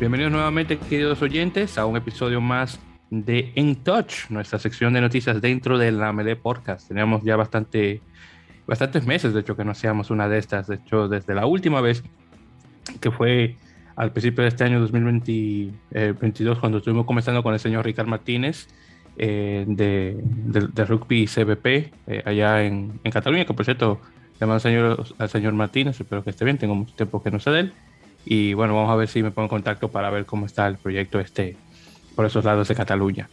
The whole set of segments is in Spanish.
Bienvenidos nuevamente, queridos oyentes, a un episodio más de En Touch, nuestra sección de noticias dentro de la Melee Podcast. Teníamos ya bastante, bastantes meses, de hecho, que no hacíamos una de estas. De hecho, desde la última vez, que fue al principio de este año 2022, eh, cuando estuvimos comenzando con el señor Ricardo Martínez eh, de, de, Rugby CBP, eh, allá en, en, Cataluña, que por cierto, le mando al señor, al señor Martínez, espero que esté bien, tengo mucho tiempo que no sé de él. Y bueno, vamos a ver si me pongo en contacto para ver cómo está el proyecto este por esos lados de Cataluña.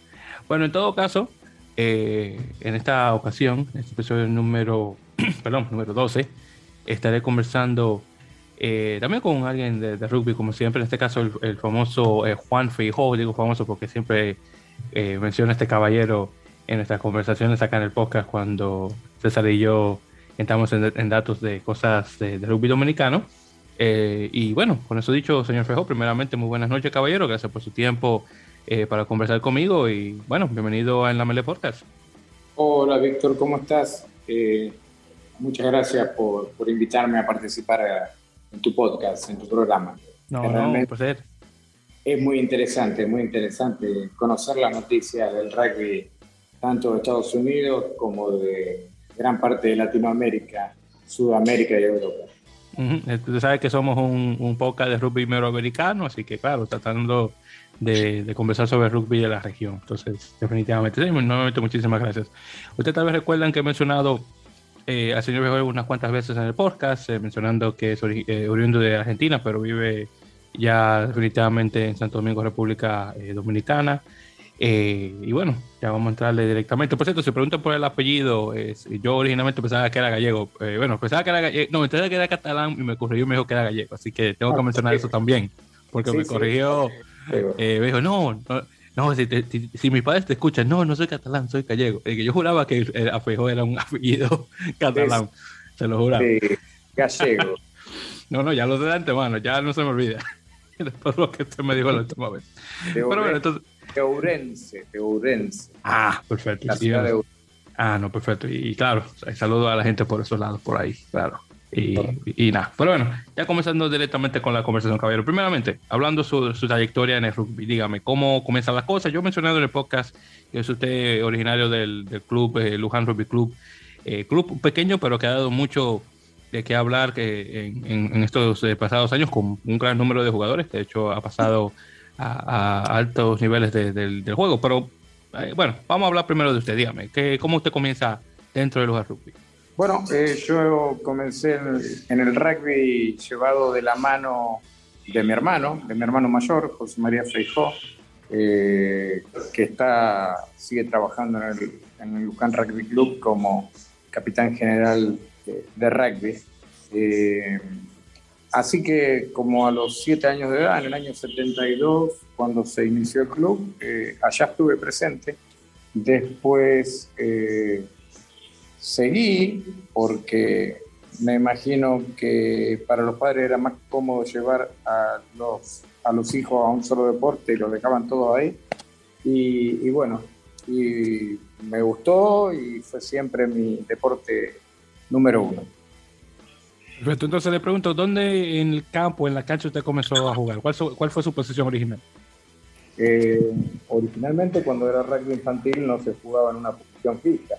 Bueno, en todo caso, eh, en esta ocasión, en este episodio número, perdón, número 12, estaré conversando eh, también con alguien de, rugby, como siempre, en este caso el, famoso eh, Juan Feijó, digo famoso porque siempre menciona a este caballero en nuestras conversaciones acá en el podcast cuando César y yo entramos en, datos de cosas de rugby dominicano. Eh, y bueno, con eso dicho, señor Fejo, primeramente muy buenas noches, caballero. Gracias por su tiempo eh, para conversar conmigo y bueno, bienvenido a En la Mele Podcast. Hola, Víctor, ¿cómo estás? Eh, muchas gracias por, por, invitarme a participar en tu podcast, en tu programa. No, no, un placer. Es muy interesante, muy interesante conocer las noticias del rugby, tanto de Estados Unidos como de gran parte de Latinoamérica, Sudamérica y Europa. Tú sabes que somos un, un podcast de rugby americano, así que claro, tratando de, de, conversar sobre rugby de la región. Entonces, definitivamente, sí, nuevamente muchísimas gracias. Ustedes tal vez recuerdan que he mencionado eh, al señor Bejoy unas cuantas veces en el podcast, eh, mencionando que es eh, oriundo de Argentina, pero vive ya definitivamente en Santo Domingo, República eh, Dominicana. Eh, y bueno, ya vamos a entrarle directamente. Por cierto, se pregunta por el apellido. yo originalmente pensaba que era gallego. Eh, bueno, pensaba que era gallego. No, pensaba que era catalán y me corrigió y me dijo que era gallego. Así que tengo que mencionar eso también. Porque me corrigió. Eh, me dijo, no, no, si, si, mis padres te escuchan, no, no soy catalán, soy gallego. que yo juraba que el apellido era un apellido catalán. Se lo juraba. gallego. no, no, ya lo sé de antemano, ya no se me olvida. Después lo que usted me dijo la última vez. Pero bueno, entonces. Teurense, Teurense. Ah, perfecto. Ah, no, perfecto. Y, claro, saludo a la gente por esos lados, por ahí, claro. Y, nada, pero bueno, ya comenzando directamente con la conversación, caballero. Primeramente, hablando sobre su trayectoria en el rugby, dígame, ¿cómo comienzan las cosas? Yo he mencionado en el podcast que es usted originario del, club eh, Luján Rugby Club, eh, club pequeño, pero que ha dado mucho de qué hablar que en, estos eh, pasados años con un gran número de jugadores. De hecho, ha pasado a, altos niveles del, juego. Pero eh, bueno, vamos a hablar primero de usted. Dígame, ¿qué, ¿cómo usted comienza dentro de los rugby? Bueno, eh, yo comencé en, el rugby llevado de la mano de mi hermano, de mi hermano mayor, José María Feijó, que está, sigue trabajando en el, en Rugby Club como capitán general de, rugby. Así que como a los siete años de edad, en el año 72, cuando se inició el club, eh, allá estuve presente. Después eh, seguí porque me imagino que para los padres era más cómodo llevar a los, a los hijos a un solo deporte y los dejaban todos ahí. Y, y bueno, y me gustó y fue siempre mi deporte número uno. Perfecto, entonces le pregunto, ¿dónde en el campo, en la cancha usted comenzó a jugar? ¿Cuál, cuál fue su posición original? Eh, originalmente cuando era rugby infantil no se jugaba en una posición fija,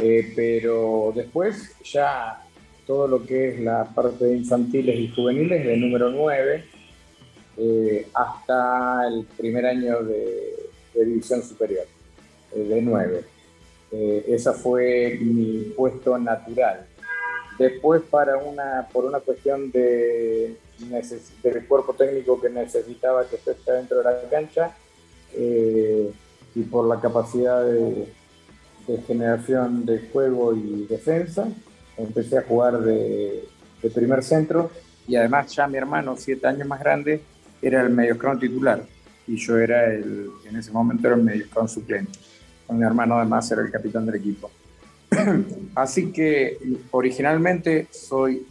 eh, pero después ya todo lo que es la parte de infantiles y juveniles de número 9 eh, hasta el primer año de, de división superior, de 9. Esa fue mi puesto natural. Después, para una, por una cuestión de, del cuerpo técnico que necesitaba que esté dentro de la cancha eh, y por la capacidad de, generación de juego y defensa, empecé a jugar de, primer centro. Y además ya mi hermano, siete años más grande, era el mediocron titular. Y yo era el, en ese momento era el mediocron suplente. Mi hermano además era el capitán del equipo. Así que originalmente soy,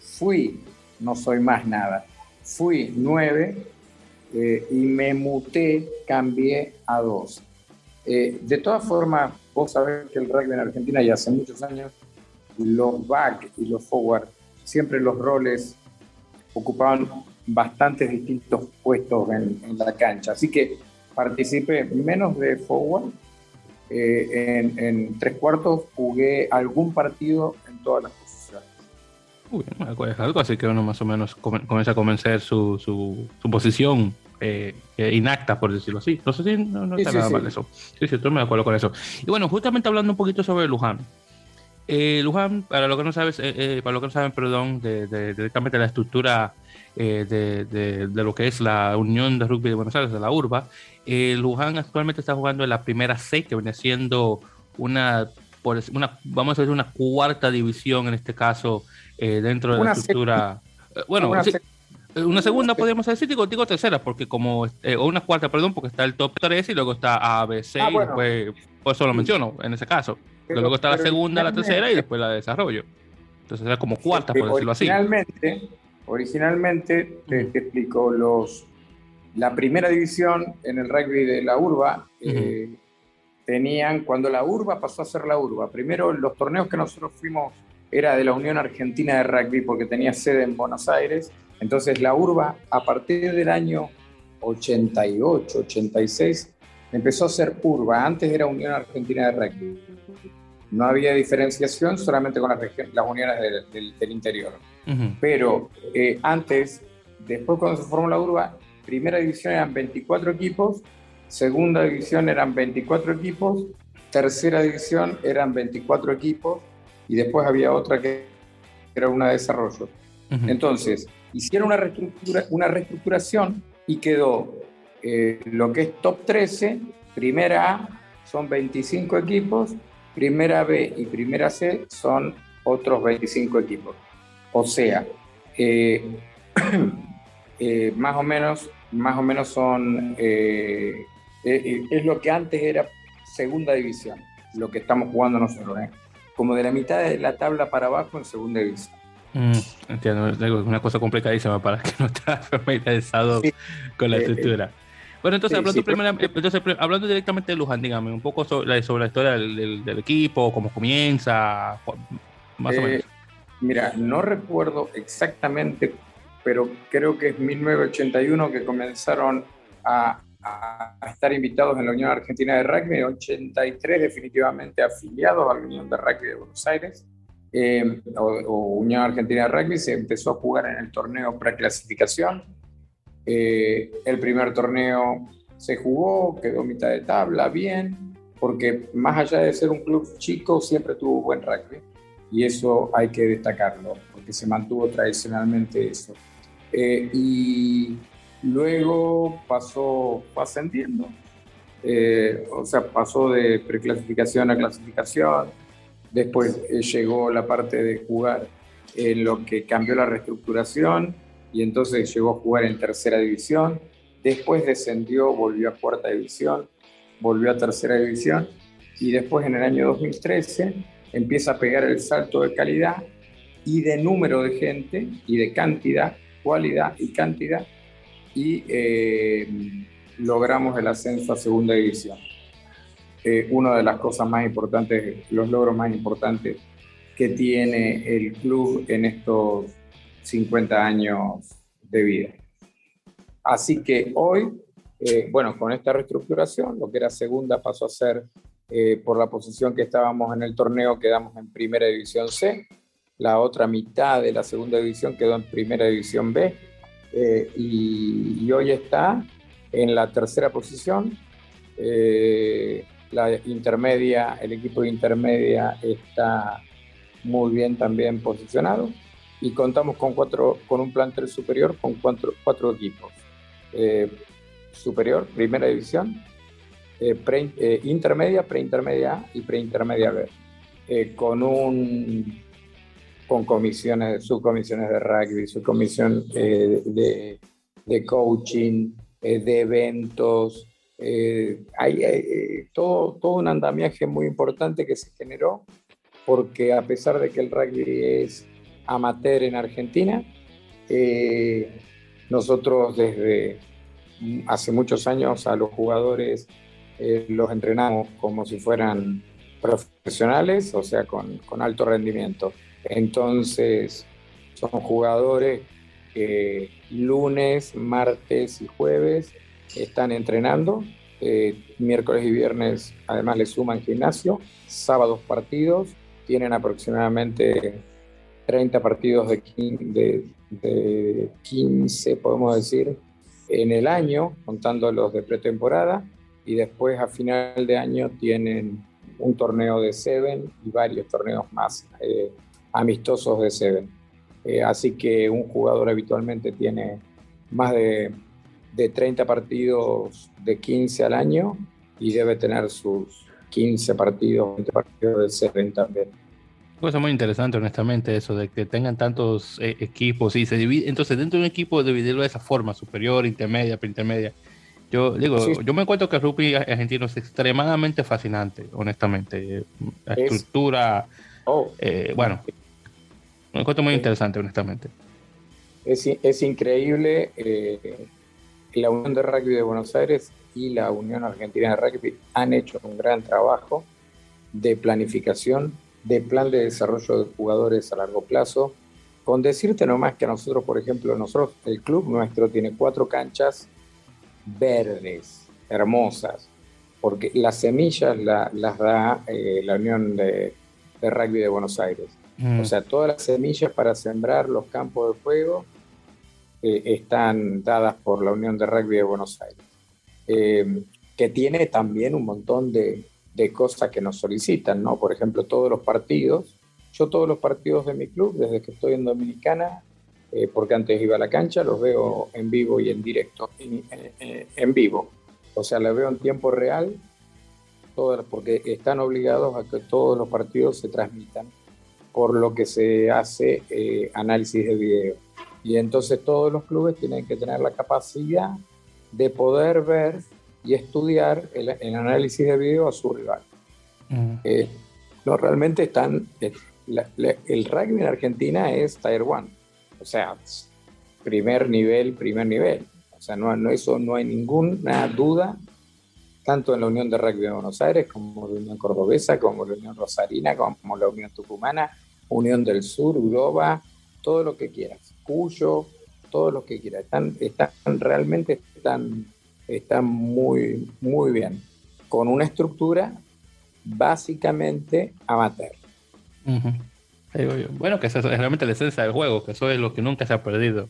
fui, no soy más nada, fui nueve eh, y me muté, cambié a dos. Eh, de todas formas, vos sabés que el rugby en Argentina ya hace muchos años, los back y los forward, siempre los roles ocupaban bastantes distintos puestos en, la cancha. Así que participé menos de forward. Eh, en, tres cuartos jugué algún partido en todas las posiciones. Uy, algo, así que uno más o menos comienza a convencer su, su, su posición eh, inacta, por decirlo así. No sé si no, está nada mal eso. Sí, sí, estoy de acuerdo con eso. Y bueno, justamente hablando un poquito sobre Luján. Eh, Luján, para lo que no sabes, eh, eh, para lo que no saben, perdón, de, directamente la estructura de, lo que es la Unión de Rugby de Buenos Aires, de la URBA, Luján actualmente está jugando en la primera C, que viene siendo una, una vamos a decir, una cuarta división en este caso, dentro de la estructura. bueno, una segunda podríamos decir, digo, digo tercera, porque como, o una cuarta, perdón, porque está el top 3 y luego está ABC, ah, y después, por eso lo menciono en ese caso luego está la segunda, la tercera y después la de desarrollo. Entonces era como cuarta, por decirlo así. Originalmente, te, explico, los, la primera división en el rugby de la urba eh, tenían, cuando la urba pasó a ser la urba, primero los torneos que nosotros fuimos era de la Unión Argentina de Rugby porque tenía sede en Buenos Aires, entonces la urba a partir del año 88, 86 empezó a ser urba, antes era Unión Argentina de Rugby. No había diferenciación solamente con las, las uniones del, interior. Pero eh, antes, después cuando se formó la urba, primera división eran 24 equipos, segunda división eran 24 equipos, tercera división eran 24 equipos y después había otra que era una de desarrollo. Entonces, hicieron una, reestructura, una reestructuración y quedó eh, lo que es top 13, primera A, son 25 equipos, Primera B y Primera C son otros 25 equipos. O sea, eh, eh, más o menos, más o menos son, eh, es lo que antes era segunda división, lo que estamos jugando nosotros, como de la mitad de la tabla para abajo en segunda división. Mm, entiendo, es una cosa complicadísima para que no esté familiarizado con la estructura. Bueno, entonces, hablando, directamente de Luján, dígame un poco sobre, la historia del, equipo, cómo comienza, más o eh, menos. Mira, no recuerdo exactamente, pero creo que es 1981 que comenzaron a, estar invitados en la Unión Argentina de Rugby, 83 definitivamente afiliados a la Unión de Rugby de Buenos Aires. Eh, o, Unión Argentina de Rugby se empezó a jugar en el torneo preclasificación eh, el primer torneo se jugó, quedó mitad de tabla, bien, porque más allá de ser un club chico, siempre tuvo buen rugby. Y eso hay que destacarlo, porque se mantuvo tradicionalmente eso. Eh, y luego pasó, ascendiendo, eh, o sea, pasó de preclasificación a clasificación. Después llegó la parte de jugar en lo que cambió la reestructuración y entonces llegó a jugar en tercera división. Después descendió, volvió a cuarta división, volvió a tercera división y después en el año 2013 empieza a pegar el salto de calidad y de número de gente y de cantidad, cualidad y cantidad y eh, logramos el ascenso a segunda división. Eh, una de las cosas más importantes, los logros más importantes que tiene el club en estos 50 años de vida. Así que hoy, eh, bueno, con esta reestructuración, lo que era segunda pasó a ser, eh, por la posición que estábamos en el torneo, quedamos en primera división C, la otra mitad de la segunda división quedó en primera división B, eh, y, hoy está en la tercera posición. la intermedia, el equipo de intermedia está muy bien también posicionado y contamos con, cuatro, con un plantel superior con cuatro, cuatro equipos. Eh, superior, primera división, eh, eh, intermedia, preintermedia A y preintermedia B, con un con comisiones, subcomisiones de rugby, subcomisión de, de, coaching, de eventos, hay, todo, todo un andamiaje muy importante que se generó porque a pesar de que el rugby es amateur en Argentina. Eh, nosotros desde hace muchos años a los jugadores eh, los entrenamos como si fueran profesionales, o sea, con, alto rendimiento. Entonces, son jugadores que lunes, martes y jueves están entrenando. Eh, miércoles y viernes además le suman gimnasio. Sábados partidos. Tienen aproximadamente 30 partidos de, de, de 15, podemos decir, en el año, contando los de pretemporada. Y después a final de año tienen un torneo de Seven y varios torneos más eh, amistosos de Seven. Eh, así que un jugador habitualmente tiene más de, de 30 partidos de 15 al año y debe tener sus 15 partidos, 20 partidos de Seven también. Cosa muy interesante, honestamente, eso de que tengan tantos eh, equipos y se divide. Entonces, dentro de un equipo, dividirlo de esa forma, superior, intermedia, preintermedia. Yo digo, yo me encuentro que el rugby argentino es extremadamente fascinante, honestamente. La estructura, oh. eh, bueno, me encuentro muy interesante, honestamente. Es, es increíble. Eh, la Unión de Rugby de Buenos Aires y la Unión Argentina de Rugby han hecho un gran trabajo de planificación, de plan de desarrollo de jugadores a largo plazo. Con decirte nomás que a nosotros, por ejemplo, nosotros, el club nuestro tiene cuatro canchas verdes, hermosas, porque las semillas las da eh, la Unión de, Rugby de Buenos Aires. Mm. O sea, todas las semillas para sembrar los campos de juego eh, están dadas por la Unión de Rugby de Buenos Aires, eh, que tiene también un montón de, de cosas que nos solicitan, ¿no? Por ejemplo, todos los partidos. Yo todos los partidos de mi club, desde que estoy en Dominicana, eh, porque antes iba a la cancha, los veo en vivo y en directo, en, vivo. O sea, los veo en tiempo real, porque están obligados a que todos los partidos se transmitan, por lo que se hace eh, análisis de video. Y entonces todos los clubes tienen que tener la capacidad de poder ver y estudiar el, análisis de video a su rival. Mm. Eh, no, realmente están, el rugby en Argentina es Tier 1 o sea, primer nivel, primer nivel. O sea, no, no, eso no hay ninguna duda, tanto en la Unión de Rugby de Buenos Aires, como la Unión Cordobesa, como la Unión Rosarina, como la Unión Tucumana, Unión del Sur, Europa, todo lo que quieras, Cuyo, todo lo que quieras. Están, están realmente están, están muy, muy bien, con una estructura básicamente amateur. Bueno, que esa es realmente la esencia del juego, que eso es lo que nunca se ha perdido.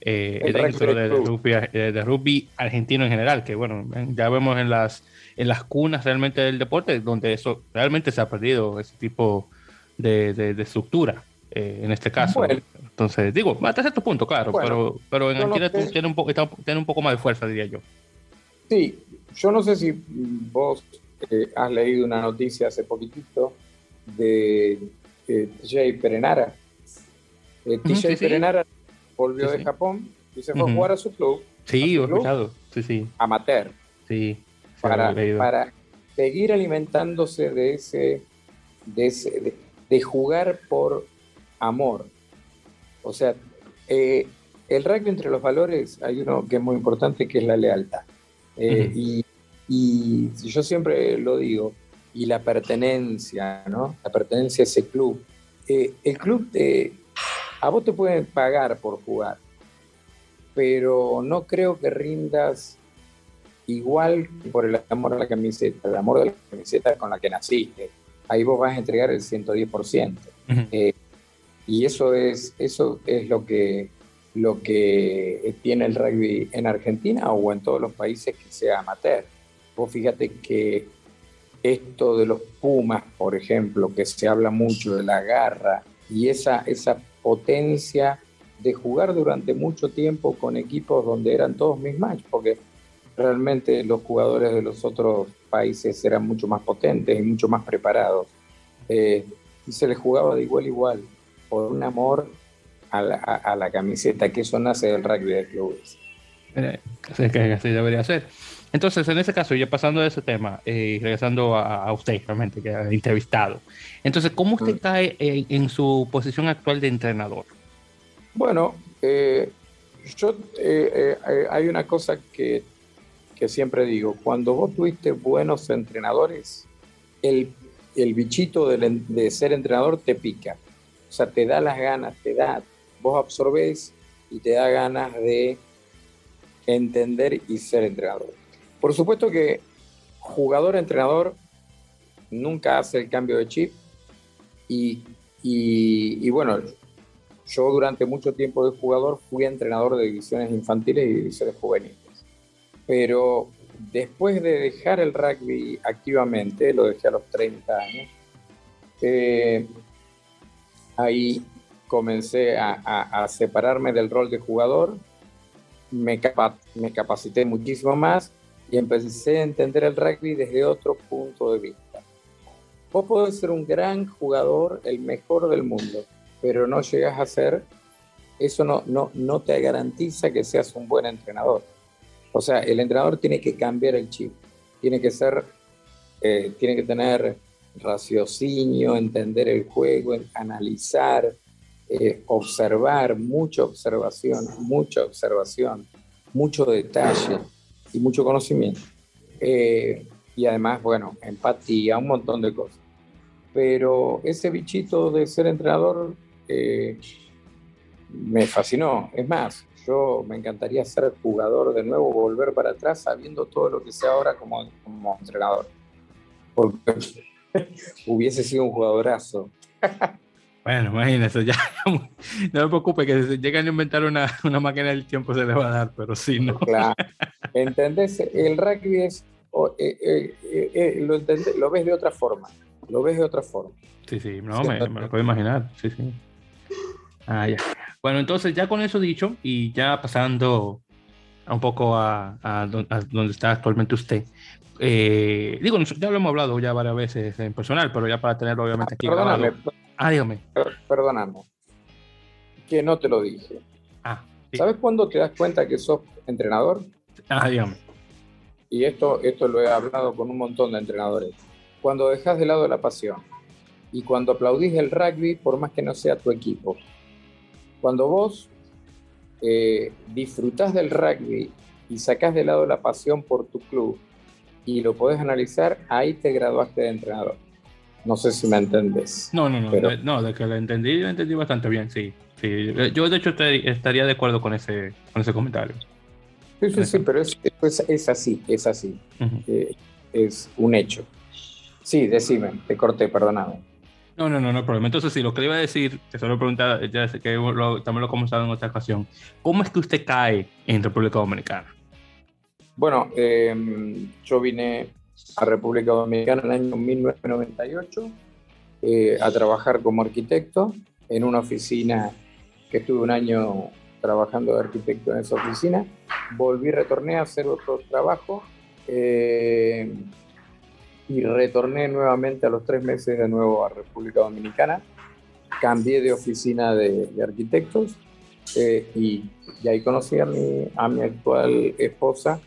Eh, dentro de, rugby, eh, de, rugby, argentino en general, que bueno, ya vemos en las, en las cunas realmente del deporte, donde eso realmente se ha perdido, ese tipo de, estructura, eh, en este caso. Entonces, digo, hasta cierto punto, claro, pero, pero en Argentina tiene, un poco, tiene un poco más de fuerza, diría yo. Sí, yo no sé si vos has leído una noticia hace poquitito de eh, TJ Perenara. Eh, TJ Perenara volvió de Japón y se fue a jugar a su club. Sí, su Sí, sí. Amateur. Sí. Para, para seguir alimentándose de ese, de, ese de, jugar por amor. O sea, eh, el rugby entre los valores hay uno que es muy importante que es la lealtad. Eh, y, y yo siempre lo digo, y la pertenencia, ¿no? La pertenencia a ese club. Eh, el club, te, a vos te pueden pagar por jugar, pero no creo que rindas igual por el amor a la camiseta, el amor de la camiseta con la que naciste. Ahí vos vas a entregar el 110%. Eh, y eso es, eso es lo que, lo que tiene el rugby en Argentina o en todos los países que sea amateur. Vos fíjate que esto de los Pumas, por ejemplo, que se habla mucho de la garra y esa, esa potencia de jugar durante mucho tiempo con equipos donde eran todos mis match, porque realmente los jugadores de los otros países eran mucho más potentes y mucho más preparados. Eh, y se les jugaba de igual a igual, por un amor a la, a la camiseta, que eso nace del rugby de clubes. Eh, así debería ser. Entonces, en ese caso, ya pasando de ese tema y eh, regresando a, usted, realmente, que ha entrevistado. Entonces, ¿cómo usted cae en, su posición actual de entrenador? Bueno, eh, yo eh, hay una cosa que, que, siempre digo, cuando vos tuviste buenos entrenadores, el, el bichito de, de, ser entrenador te pica, o sea, te da las ganas, te da, vos absorbés y te da ganas de entender y ser entrenador. Por supuesto que jugador-entrenador nunca hace el cambio de chip. Y, y, bueno, yo durante mucho tiempo de jugador fui entrenador de divisiones infantiles y divisiones juveniles. Pero después de dejar el rugby activamente, lo dejé a los 30 años, eh, ahí comencé a, separarme del rol de jugador, me, me capacité muchísimo más y empecé a entender el rugby desde otro punto de vista. Vos podés ser un gran jugador, el mejor del mundo, pero no llegas a ser, eso no, no, no te garantiza que seas un buen entrenador. O sea, el entrenador tiene que cambiar el chip, tiene que ser, eh, tiene que tener raciocinio, entender el juego, analizar, eh, observar, mucha observación, mucha observación, mucho detalle y mucho conocimiento. Eh, y además, bueno, empatía, un montón de cosas. Pero ese bichito de ser entrenador eh, me fascinó. Es más, yo me encantaría ser jugador de nuevo, volver para atrás sabiendo todo lo que sé ahora como, como entrenador. Porque hubiese sido un jugadorazo. Bueno, imagínese, ya no me preocupe que si llegan a inventar una, una, máquina del tiempo se le va a dar, pero sí, ¿no? Claro. ¿Entendés? El rugby es, eh, eh, eh, lo, lo, ves de otra forma, lo ves de otra forma. Sí, sí, no, me, lo puedo imaginar, sí, sí. Ah, ya. Bueno, entonces ya con eso dicho y ya pasando un poco a, a, donde está actualmente usted, digo, ya lo hemos hablado ya varias veces en personal, pero ya para tenerlo obviamente aquí. Perdóname, Ah, dígame. Perdóname. Que no te lo dije. Ah. ¿Sabes cuándo te das cuenta que sos entrenador? Ah, dígame. Y esto, esto lo he hablado con un montón de entrenadores. Cuando dejas de lado la pasión y cuando aplaudís el rugby, por más que no sea tu equipo. Cuando vos eh, disfrutás del rugby y sacás de lado la pasión por tu club y lo podés analizar, ahí te graduaste de entrenador. No sé si me entendés. No, no, no. De, no, de que lo entendí, lo entendí bastante bien, sí. sí. Yo, de hecho, estaría de acuerdo con ese, con ese comentario. Sí, sí, sí, pero es, es, así, es así. Eh, es un hecho. Sí, decime, te corté, perdóname. No, no, no, no problema. Entonces, sí, lo que le iba a decir, que solo preguntaba, ya sé que lo, también lo he comenzado en otra ocasión, ¿cómo es que usted cae en República Dominicana? Bueno, em, yo vine a República Dominicana en el año 1998 eh, a trabajar como arquitecto en una oficina que estuve un año trabajando de arquitecto en esa oficina. Volví, retorné a hacer otro trabajo eh, y retorné nuevamente a los tres meses de nuevo a República Dominicana. Cambié de oficina de, arquitectos eh, y, y, ahí conocí a mi, a mi actual esposa,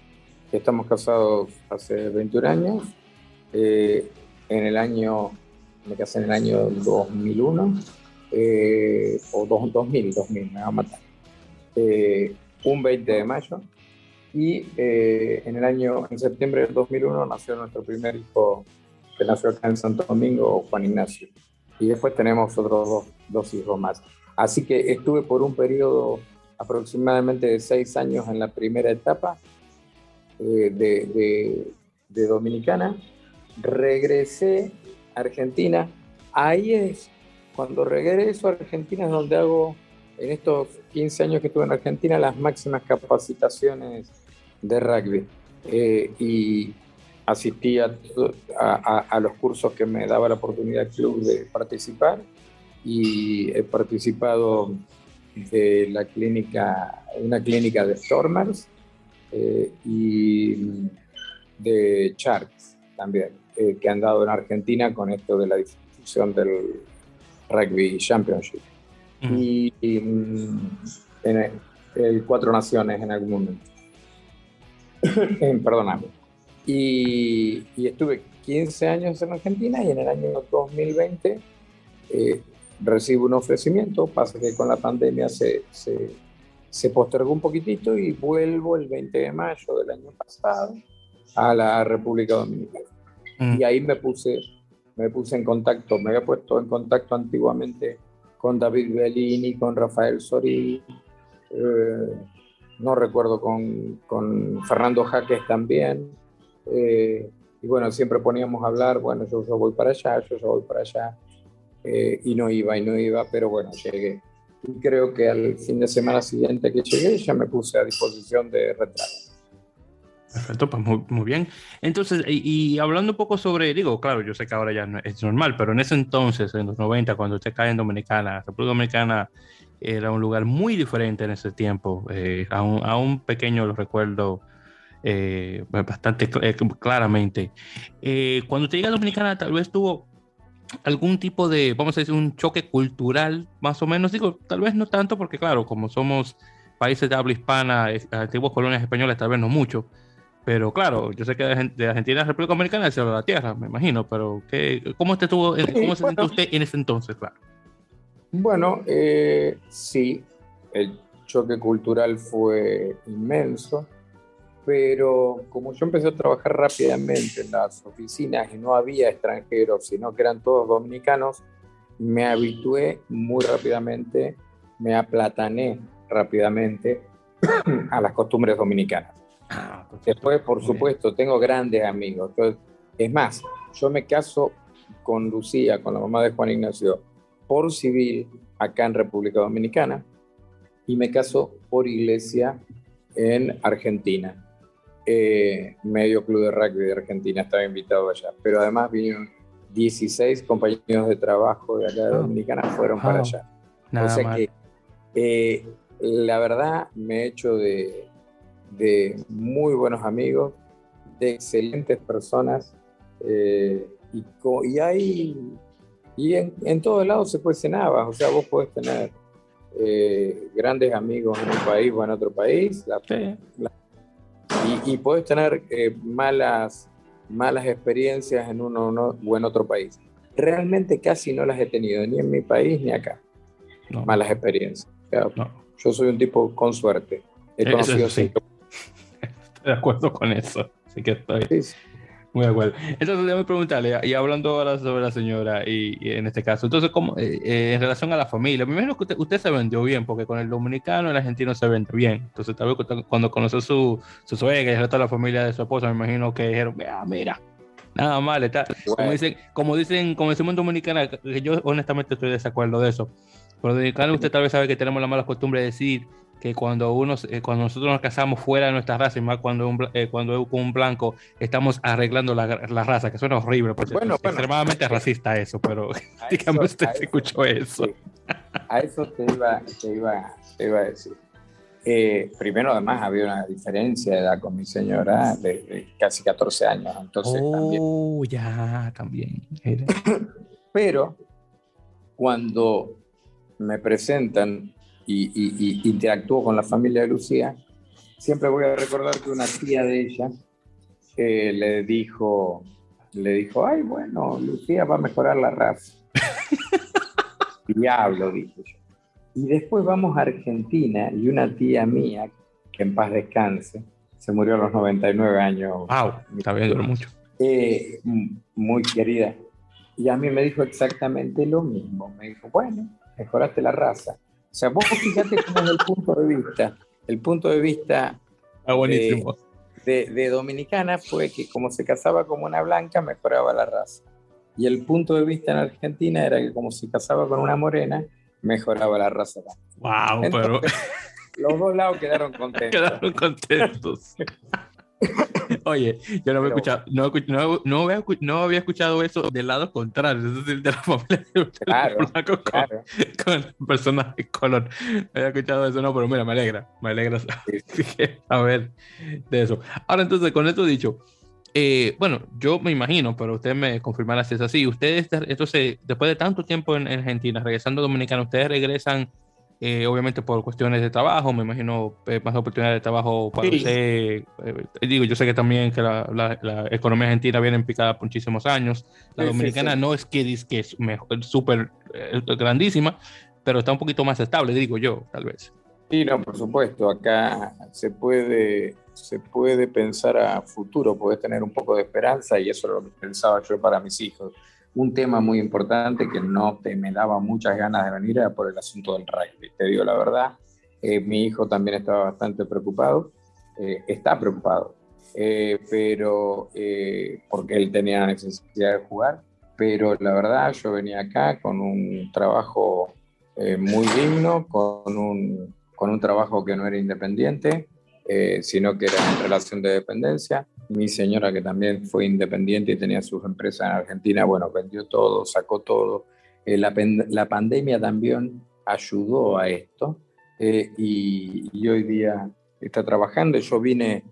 Estamos casados hace 21 años. Eh, en el año, me casé en el año 2001, eh, o 2000, 2000, me va a matar. Eh, un 20 de mayo. Y en el año, en septiembre del 2001, nació nuestro primer hijo, que nació acá en Santo Domingo, Juan Ignacio. Y después tenemos otros dos, dos hijos más. Así que estuve por un periodo aproximadamente de seis años en la primera etapa eh, de, Dominicana, regresé a Argentina. Ahí es, cuando regreso a Argentina es donde hago, en estos 15 años que estuve en Argentina, las máximas capacitaciones de rugby. Eh, y asistí a, a, los cursos que me daba la oportunidad el club de participar y he participado de la clínica, una clínica de Stormers, eh, y de Sharks también, eh, que han dado en Argentina con esto de la difusión del Rugby Championship. Y, mm, en el, Cuatro Naciones en algún momento. Perdóname. Y, y, estuve 15 años en Argentina y en el año 2020 eh, recibo un ofrecimiento, pasa que con la pandemia se, se se postergó un poquitito y vuelvo el 20 de mayo del año pasado a la República Dominicana. Mm. Y ahí me puse, me puse en contacto, me había puesto en contacto antiguamente con David Bellini, con Rafael Sorí, eh, no recuerdo con, con, Fernando Jaques también. Eh, y bueno, siempre poníamos a hablar, bueno, yo, yo voy para allá, yo, yo voy para allá. Eh, y no iba, y no iba, pero bueno, llegué. Y creo que al fin de semana siguiente que llegué ya me puse a disposición de retrato. Perfecto, pues muy, muy, bien. Entonces, y, hablando un poco sobre, digo, claro, yo sé que ahora ya no es normal, pero en ese entonces, en los 90, cuando usted cae en Dominicana, República Dominicana era un lugar muy diferente en ese tiempo. Eh, aún, aún, pequeño lo recuerdo eh, bastante eh, claramente. Eh, cuando usted llega a Dominicana, tal vez tuvo algún tipo de, vamos a decir, un choque cultural, más o menos. Digo, tal vez no tanto, porque claro, como somos países de habla hispana, antiguas colonias españolas, tal vez no mucho pero claro, yo sé que de Argentina a República Dominicana es la tierra, me imagino, pero ¿qué, ¿cómo, usted tuvo, cómo se usted en ese entonces, claro? Bueno, eh, sí, el choque cultural fue inmenso, pero como yo empecé a trabajar rápidamente en las oficinas y no había extranjeros, sino que eran todos dominicanos, me habitué muy rápidamente, me aplatané rápidamente a las costumbres dominicanas. Ah, Después, por supuesto, tengo grandes amigos. es más, yo me caso con Lucía, con la mamá de Juan Ignacio, por civil acá en República Dominicana y me caso por iglesia en Argentina. Eh, medio club de rugby de Argentina estaba invitado allá, pero además vinieron 16 compañeros de trabajo de acá de ah. Dominicana, fueron para allá. o sea que eh, la verdad me he hecho de, de muy buenos amigos, de excelentes personas, eh, y, y, hay, y en, en todos lados se cenaba, o sea, vos podés tener eh, grandes amigos en un país o en otro país, y, y, podés tener eh, malas, malas experiencias en uno o en otro país. Realmente casi no las he tenido, ni en mi país ni acá. Malas experiencias. Yo soy un tipo con suerte. He conocido sí de acuerdo con eso. Así que estoy muy de acuerdo. Entonces, déjame preguntarle, y hablando ahora sobre la señora, y, en este caso, entonces, ¿cómo, eh, eh, en relación a la familia, me imagino que usted, usted, se vendió bien, porque con el dominicano el argentino se vende bien. Entonces, tal vez cuando conoció su, su suegra y el resto de la familia de su esposa, me imagino que dijeron, mira, mira, nada mal, está. Como dicen, como dicen, como decimos en dominicana, que yo honestamente estoy de desacuerdo de eso. Pero dominicano usted tal vez sabe que tenemos la mala costumbre de decir que cuando, uno, eh, cuando nosotros nos casamos fuera de nuestra raza, y más cuando, un, eh, cuando con un blanco, estamos arreglando la, la, raza, que suena horrible, porque es extremadamente racista eso, pero dígame usted si escuchó eso. A eso te iba, te iba, te iba a decir. Eh, primero, además, había una diferencia de edad con mi señora de, casi 14 años, entonces oh, ya, también. Pero cuando me presentan y, interactuó con la familia de Lucía, siempre voy a recordar que una tía de ella eh, le dijo, le dijo, ay, bueno, Lucía va a mejorar la raza. Diablo, dije yo. Y después vamos a Argentina y una tía mía, que en paz descanse, se murió a los 99 años. ¡Wow! Está bien, mucho. Eh, muy querida. Y a mí me dijo exactamente lo mismo. Me dijo, bueno, mejoraste la raza. O sea, vos fíjate cómo es el punto de vista. El punto de vista ah, de, Dominicana fue que como se casaba como una blanca, mejoraba la raza. Y el punto de vista en Argentina era que como se casaba con una morena, mejoraba la raza. Wow, pero... Los dos lados quedaron contentos. Quedaron contentos. Oye, yo no, había escuchado, no, no, no, había, no, había, escuchado eso del lado contrario, es decir, de la familia de claro, con, claro. con, personas de color. No había escuchado eso, no, pero mira, me alegra, me alegra saber de eso. Ahora, entonces, con esto dicho, eh, bueno, yo me imagino, pero usted me confirmará si es así. Ustedes, entonces, después de tanto tiempo en, en Argentina, regresando a Dominicana, ustedes regresan eh, obviamente por cuestiones de trabajo, me imagino eh, más oportunidades de trabajo para usted. Eh, digo, yo sé que también que la, la, economía argentina viene en picada por muchísimos años. La dominicana no es que, es que es súper grandísima, pero está un poquito más estable, digo yo, tal vez. Sí, no, por supuesto. Acá se puede, se puede pensar a futuro, puedes tener un poco de esperanza y eso es lo que pensaba yo para mis hijos un tema muy importante que no te me daba muchas ganas de venir era por el asunto del rugby. Te digo la verdad, Eh, mi hijo también estaba bastante preocupado, eh, está preocupado, eh, pero porque él tenía la necesidad de jugar, pero la verdad yo venía acá con un trabajo muy digno, con un, con un trabajo que no era independiente, sino que era en relación de dependencia. Mi señora, que también fue independiente y tenía sus empresas en Argentina, bueno, vendió todo, sacó todo. la, la pandemia también ayudó a esto eh, y, hoy día está trabajando. Yo vine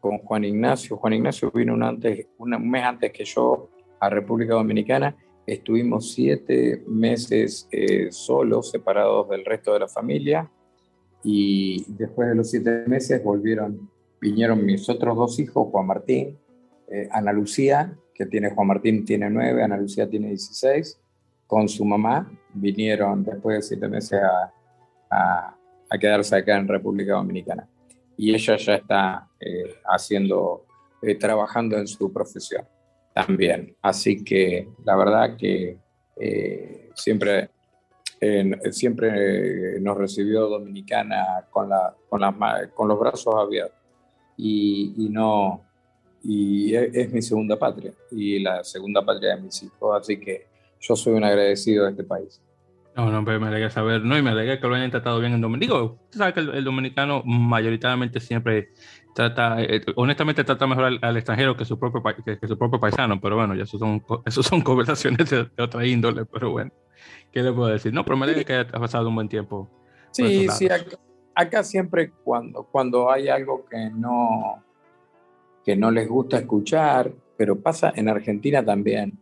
con Juan Ignacio. Juan Ignacio vino un, antes, un mes antes que yo a República Dominicana. Estuvimos siete meses eh, solos, separados del resto de la familia. Y después de los siete meses volvieron, vinieron mis otros dos hijos, Juan Martín, eh, Ana Lucía, que tiene Juan Martín tiene nueve, Ana Lucía tiene 16, con su mamá. Vinieron después de siete meses a, a quedarse acá en República Dominicana. Y ella ya está eh, haciendo, eh, trabajando en su profesión también. Así que la verdad que eh, siempre, siempre nos recibió Dominicana con, la, con, con los brazos abiertos. Y, y no, y es, es, mi segunda patria y la segunda patria de mis hijos. Así que yo soy un agradecido de este país. No, no, pero me alegra saber, no, y me alegra que lo hayan tratado bien en Dominicano. Usted sabe que el, dominicano mayoritariamente siempre trata, eh, honestamente trata mejor al, extranjero que su, propio, que, su propio paisano, pero bueno, ya eso son, eso son conversaciones de, otra índole, pero bueno, ¿qué le puedo decir? No, pero me alegra que haya pasado un buen tiempo. Sí, sí, acá, siempre cuando, cuando hay algo que no, que no les gusta escuchar, pero pasa en Argentina también,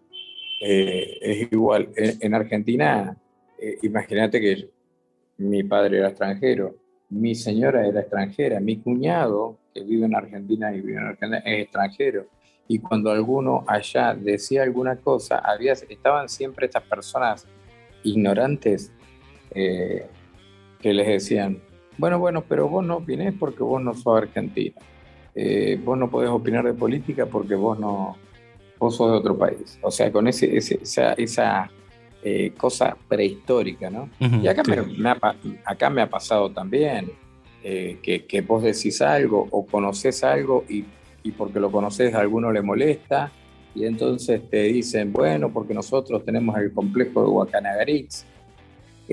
eh, es igual, en Argentina eh, imagínate que mi padre era extranjero, mi señora era extranjera, mi cuñado, que vive en Argentina y vive en Argentina, es extranjero. Y cuando alguno allá decía alguna cosa, había, estaban siempre estas personas ignorantes eh, que les decían, bueno, bueno, pero vos no opinés porque vos no sos argentina. Eh, vos no podés opinar de política porque vos no, vos sos de otro país. O sea, con ese, esa, esa eh, cosa prehistórica, ¿no? y acá, me, ha, acá me ha pasado también eh, que, vos decís algo o conoces algo y, porque lo conoces a alguno le molesta y entonces te dicen, bueno, porque nosotros tenemos el complejo de Huacanagaritz.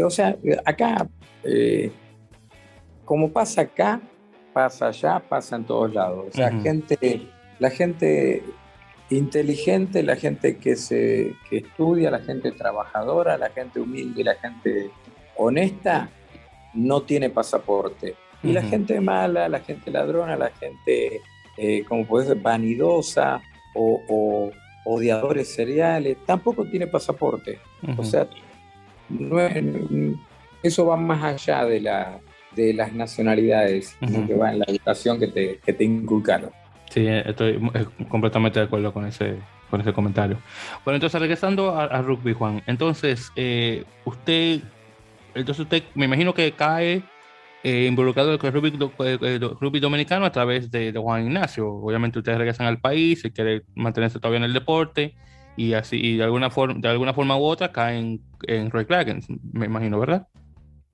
o sea, acá, eh, como pasa acá, pasa allá, pasa en todos lados. O sea, gente, la gente inteligente, la gente que, se, que estudia, la gente trabajadora, la gente humilde, la gente honesta, no tiene pasaporte. Y la gente mala, la gente ladrona, la gente, eh, como puede ser, vanidosa o, odiadores seriales, tampoco tiene pasaporte. O sea, eso va más allá de, la, de las nacionalidades, que va en la educación que te, que te inculcaron. Sí, estoy completamente de acuerdo con ese, con ese comentario. Bueno, entonces regresando a, rugby, Juan. Entonces, eh, usted, entonces usted, me imagino que cae eh, involucrado con el rugby, dominicano a través de, Juan Ignacio. Obviamente ustedes regresan al país, se quiere mantenerse todavía en el deporte y así, y de alguna forma, de alguna forma u otra caen en Red Dragons, me imagino, ¿verdad?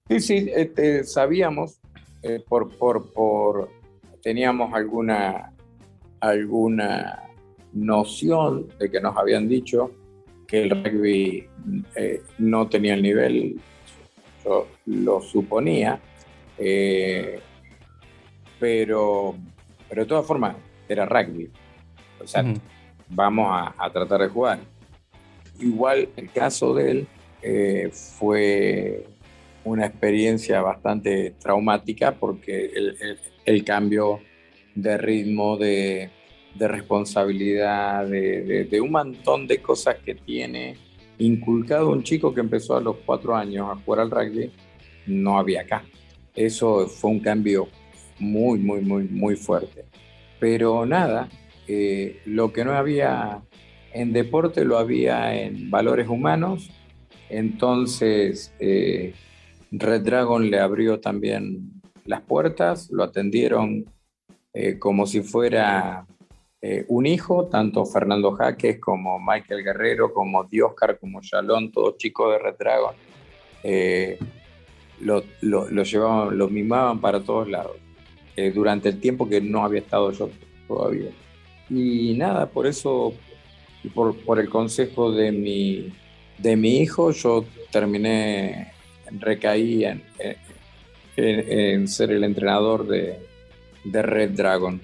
Sí, sí, este, sabíamos eh, por, por, por, teníamos alguna alguna noción de que nos habían dicho que el rugby eh, no tenía el nivel, yo lo suponía, eh, pero, pero de todas formas era rugby. O sea, vamos a, tratar de jugar. Igual el caso de él eh, fue una experiencia bastante traumática porque el cambio de ritmo, de, responsabilidad, de, un montón de cosas que tiene inculcado un chico que empezó a los cuatro años a jugar al rugby, no había acá. Eso fue un cambio muy, muy, muy, muy fuerte. Pero nada, eh, lo que no había en deporte lo había en valores humanos. Entonces, eh, Red Dragon le abrió también las puertas, lo atendieron eh, como si fuera eh, un hijo, tanto Fernando Jaques como Michael Guerrero, como Dioscar, como Shalom, todos chicos de Red Dragon. Eh, lo, llevaban, mimaban para todos lados, eh, durante el tiempo que no había estado yo todavía. Y nada, por eso, por, por el consejo de mi, de mi hijo, yo terminé, recaí en, ser el entrenador de, de Red Dragon.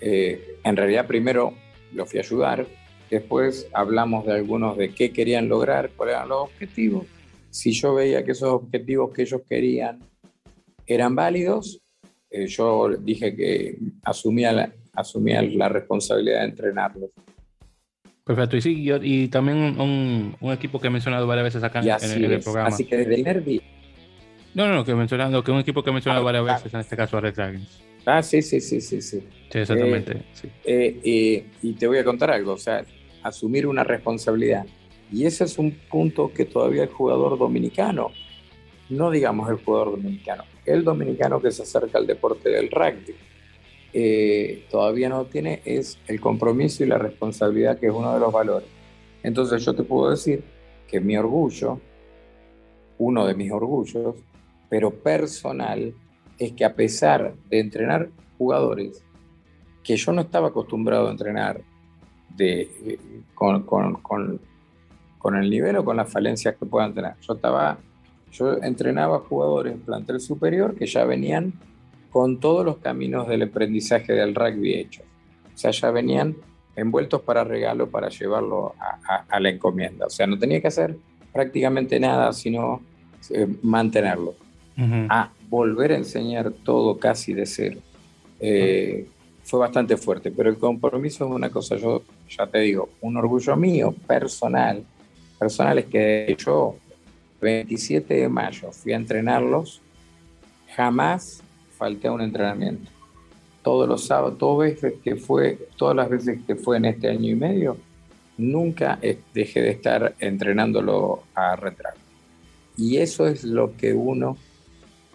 Eh, en realidad primero lo fui a ayudar, después hablamos de algunos de qué querían lograr, cuáles eran los objetivos. Si yo veía que esos objetivos que ellos querían eran válidos, eh, yo dije que asumía asumía la responsabilidad de entrenarlos. Perfecto, y sí, y también un, un, equipo que he mencionado varias veces acá en, el programa. Así que desde el Nervi. No, no, no, que mencionando, que un equipo que he mencionado ah, varias ah. veces, en este caso a Red Dragons. Ah, sí, sí, sí, sí. Sí, sí exactamente. Eh, sí. Eh, y te voy a contar algo, o sea, asumir una responsabilidad. Y ese es un punto que todavía el jugador dominicano, no digamos el jugador dominicano, el dominicano que se acerca al deporte del rugby, eh, todavía no tiene es el compromiso y la responsabilidad que es uno de los valores. Entonces yo te puedo decir que mi orgullo, uno de mis orgullos, pero personal, es que a pesar de entrenar jugadores que yo no estaba acostumbrado a entrenar de, con, con, con, con, el nivel o con las falencias que puedan tener, yo, estaba, yo entrenaba jugadores en plantel superior que ya venían con todos los caminos del aprendizaje del rugby hechos. O sea, ya venían envueltos para regalo para llevarlo a, la encomienda. O sea, no tenía que hacer prácticamente nada, sino eh, mantenerlo. A volver a enseñar todo casi de cero. Eh, fue bastante fuerte, pero el compromiso es una cosa, yo ya te digo, un orgullo mío personal, personal es que yo 27 de mayo fui a entrenarlos, jamás falté a un entrenamiento. Todos los sábados, todas, veces que fue, todas las veces que fue en este año y medio, nunca dejé de estar entrenándolo a retrato. Y eso es lo que uno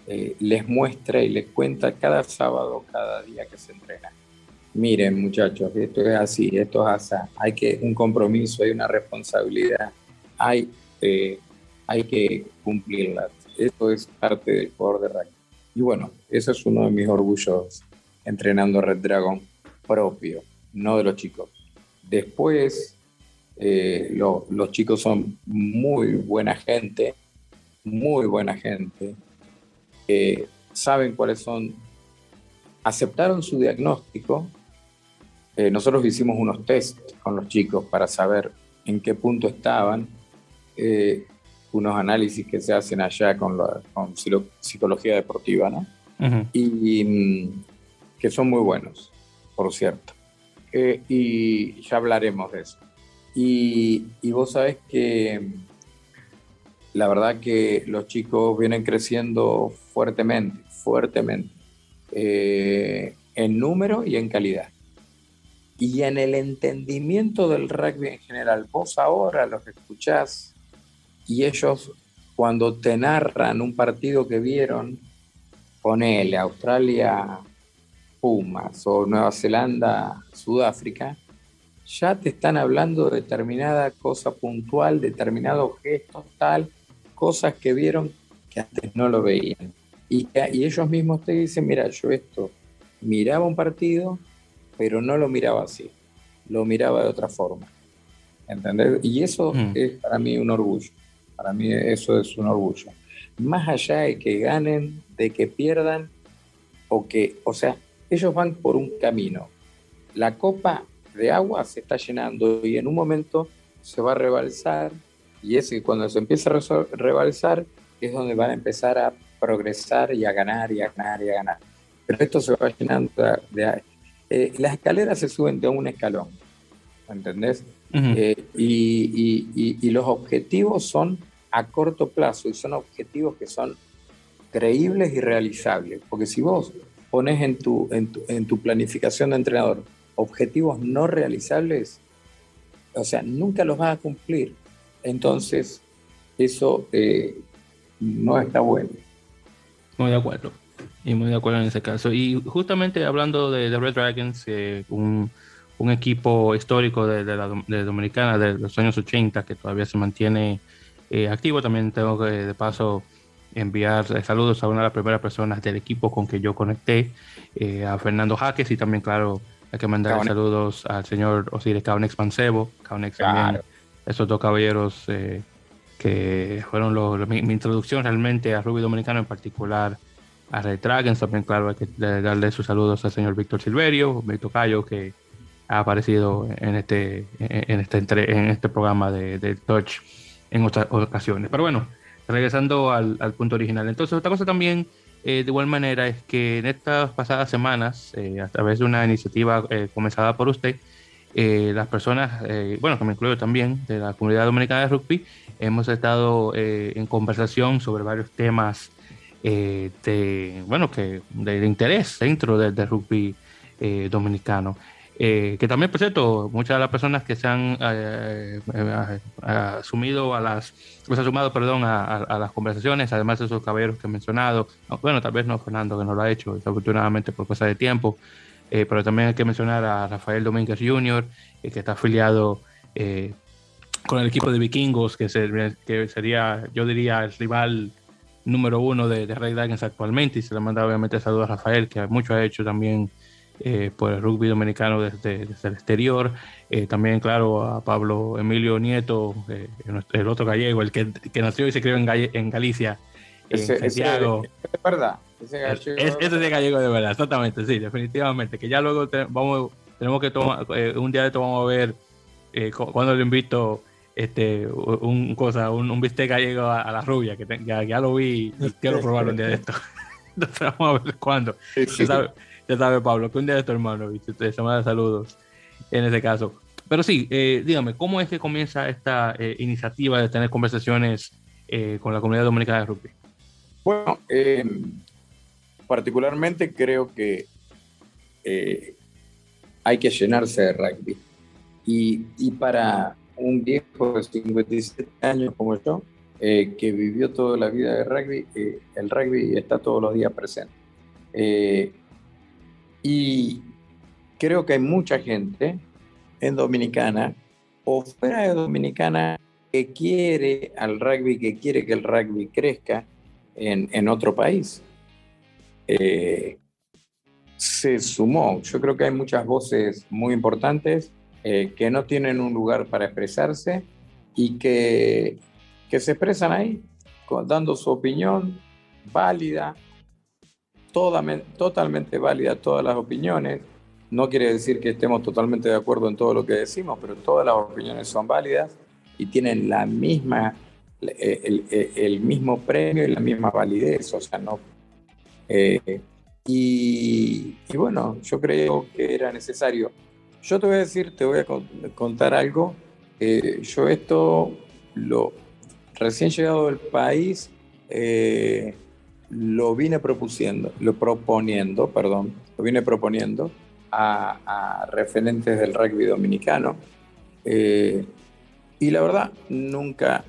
eh, les muestra y les cuenta cada sábado, cada día que se entrena. Miren muchachos, esto es así, esto es así. Hay que un compromiso, hay una responsabilidad, hay, eh, hay que cumplirla. Esto es parte del jugador de rugby. Y bueno, eso es uno de mis orgullos entrenando Red Dragon propio, no de los chicos. Después, eh, los chicos son muy buena gente, muy buena gente. saben cuáles son, aceptaron su diagnóstico. Eh, nosotros hicimos unos test con los chicos para saber en qué punto estaban. Eh, unos análisis que se hacen allá con, la, con psicología deportiva, ¿no? y, mm, que son muy buenos, por cierto. Eh, y ya hablaremos de eso. Y, y, vos sabés que mm, la verdad que los chicos vienen creciendo fuertemente, fuertemente, eh, en número y en calidad. Y en el entendimiento del rugby en general, vos ahora los escuchás y ellos cuando te narran un partido que vieron, ponele Australia Pumas o Nueva Zelanda Sudáfrica, ya te están hablando de determinada cosa puntual, determinado gesto tal, cosas que vieron que antes no lo veían. Y, y ellos mismos te dicen, mira, yo esto miraba un partido, pero no lo miraba así, lo miraba de otra forma. ¿Entendés? Y eso mm. es para mí un orgullo. Para mí eso es un orgullo. Más allá de que ganen, de que pierdan, o que, o sea, ellos van por un camino. La copa de agua se está llenando y en un momento se va a rebalsar y es que cuando se empieza a rebalsar es donde van a empezar a progresar y a ganar y a ganar y a ganar. Pero esto se va llenando de... Eh, las escaleras se suben de un escalón, ¿entendés? Eh, y, los objetivos son a corto plazo y son objetivos que son creíbles y realizables. Porque si vos pones en tu, en tu, planificación de entrenador objetivos no realizables, o sea, nunca los vas a cumplir. Entonces, eso eh, no está bueno. Muy de acuerdo. Y muy de acuerdo en ese caso. Y justamente hablando de, Red Dragons, eh, un un equipo histórico de, la Dominicana de los años 80 que todavía se mantiene eh, activo. También tengo que de paso enviar saludos a una de las primeras personas del equipo con que yo conecté, a Fernando Jaques y también, claro, hay que mandar saludos al señor Osiris Caunex Pansebo, Caunex también, esos dos caballeros que fueron mi, introducción realmente a Rugby Dominicano, en particular a Red Dragons. También, claro, hay que darle sus saludos al señor Víctor Silverio, Víctor Cayo, que ha aparecido en este, en este, en este programa de, de Touch en otras ocasiones. Pero bueno, regresando al, punto original. Entonces, otra cosa también, eh, de igual manera, es que en estas pasadas semanas, eh, a través de una iniciativa eh, comenzada por usted, las personas, bueno, que me incluyo también, de la comunidad dominicana de rugby, hemos estado en conversación sobre varios temas de, bueno, que de, interés dentro del rugby dominicano. Eh, que también, por cierto, muchas de las personas que se han eh, eh, asumido a las, sumado, perdón, a, las conversaciones, además de esos caballeros que he mencionado, bueno, tal vez no Fernando, que no lo ha hecho, desafortunadamente por cosa de tiempo, pero también hay que mencionar a Rafael Domínguez Jr., que está afiliado con el equipo de vikingos, que, que, sería, yo diría, el rival número uno de, de Ray Dragons actualmente, y se le manda obviamente saludos a Rafael, que mucho ha hecho también eh, por el rugby dominicano desde, desde el exterior. Eh, también, claro, a Pablo Emilio Nieto, eh, el otro gallego, el que, que, nació y se crió en, en Galicia, en Santiago. es verdad. Ese gallego, es, ese de gallego de verdad, exactamente, sí, definitivamente. Que ya luego vamos, tenemos que tomar, un día de esto vamos a ver cuando le invito este, un, cosa, un, un bistec gallego a, la rubia, que ya, ya, lo vi y quiero probarlo un día de esto. Entonces vamos a ver cuándo. Sí, ya sabe Pablo, que un día de tu hermano, ¿viste? Te manda saludos en ese caso. Pero sí, eh, dígame, ¿cómo es que comienza esta eh, iniciativa de tener conversaciones eh, con la comunidad dominicana de rugby? Bueno, particularmente creo que hay que llenarse de rugby. Y, y, para un viejo de 57 años como yo, que vivió toda la vida de rugby, el rugby está todos los días presente. Y creo que hay mucha gente en Dominicana o fuera de Dominicana que quiere al rugby, que quiere que el rugby crezca en, otro país. Eh, se sumó. Yo creo que hay muchas voces muy importantes eh, que no tienen un lugar para expresarse y que, que se expresan ahí, dando su opinión válida, totalmente válida todas las opiniones. No quiere decir que estemos totalmente de acuerdo en todo lo que decimos, pero todas las opiniones son válidas y tienen la misma, el, mismo premio y la misma validez. O sea, no. Eh, y, bueno, yo creo que era necesario. Yo te voy a decir, te voy a contar algo. Eh, yo esto lo recién llegado del país. Eh, lo vine propusiendo, lo proponiendo, perdón, lo vine proponiendo a, referentes del rugby dominicano. Eh, y la verdad, nunca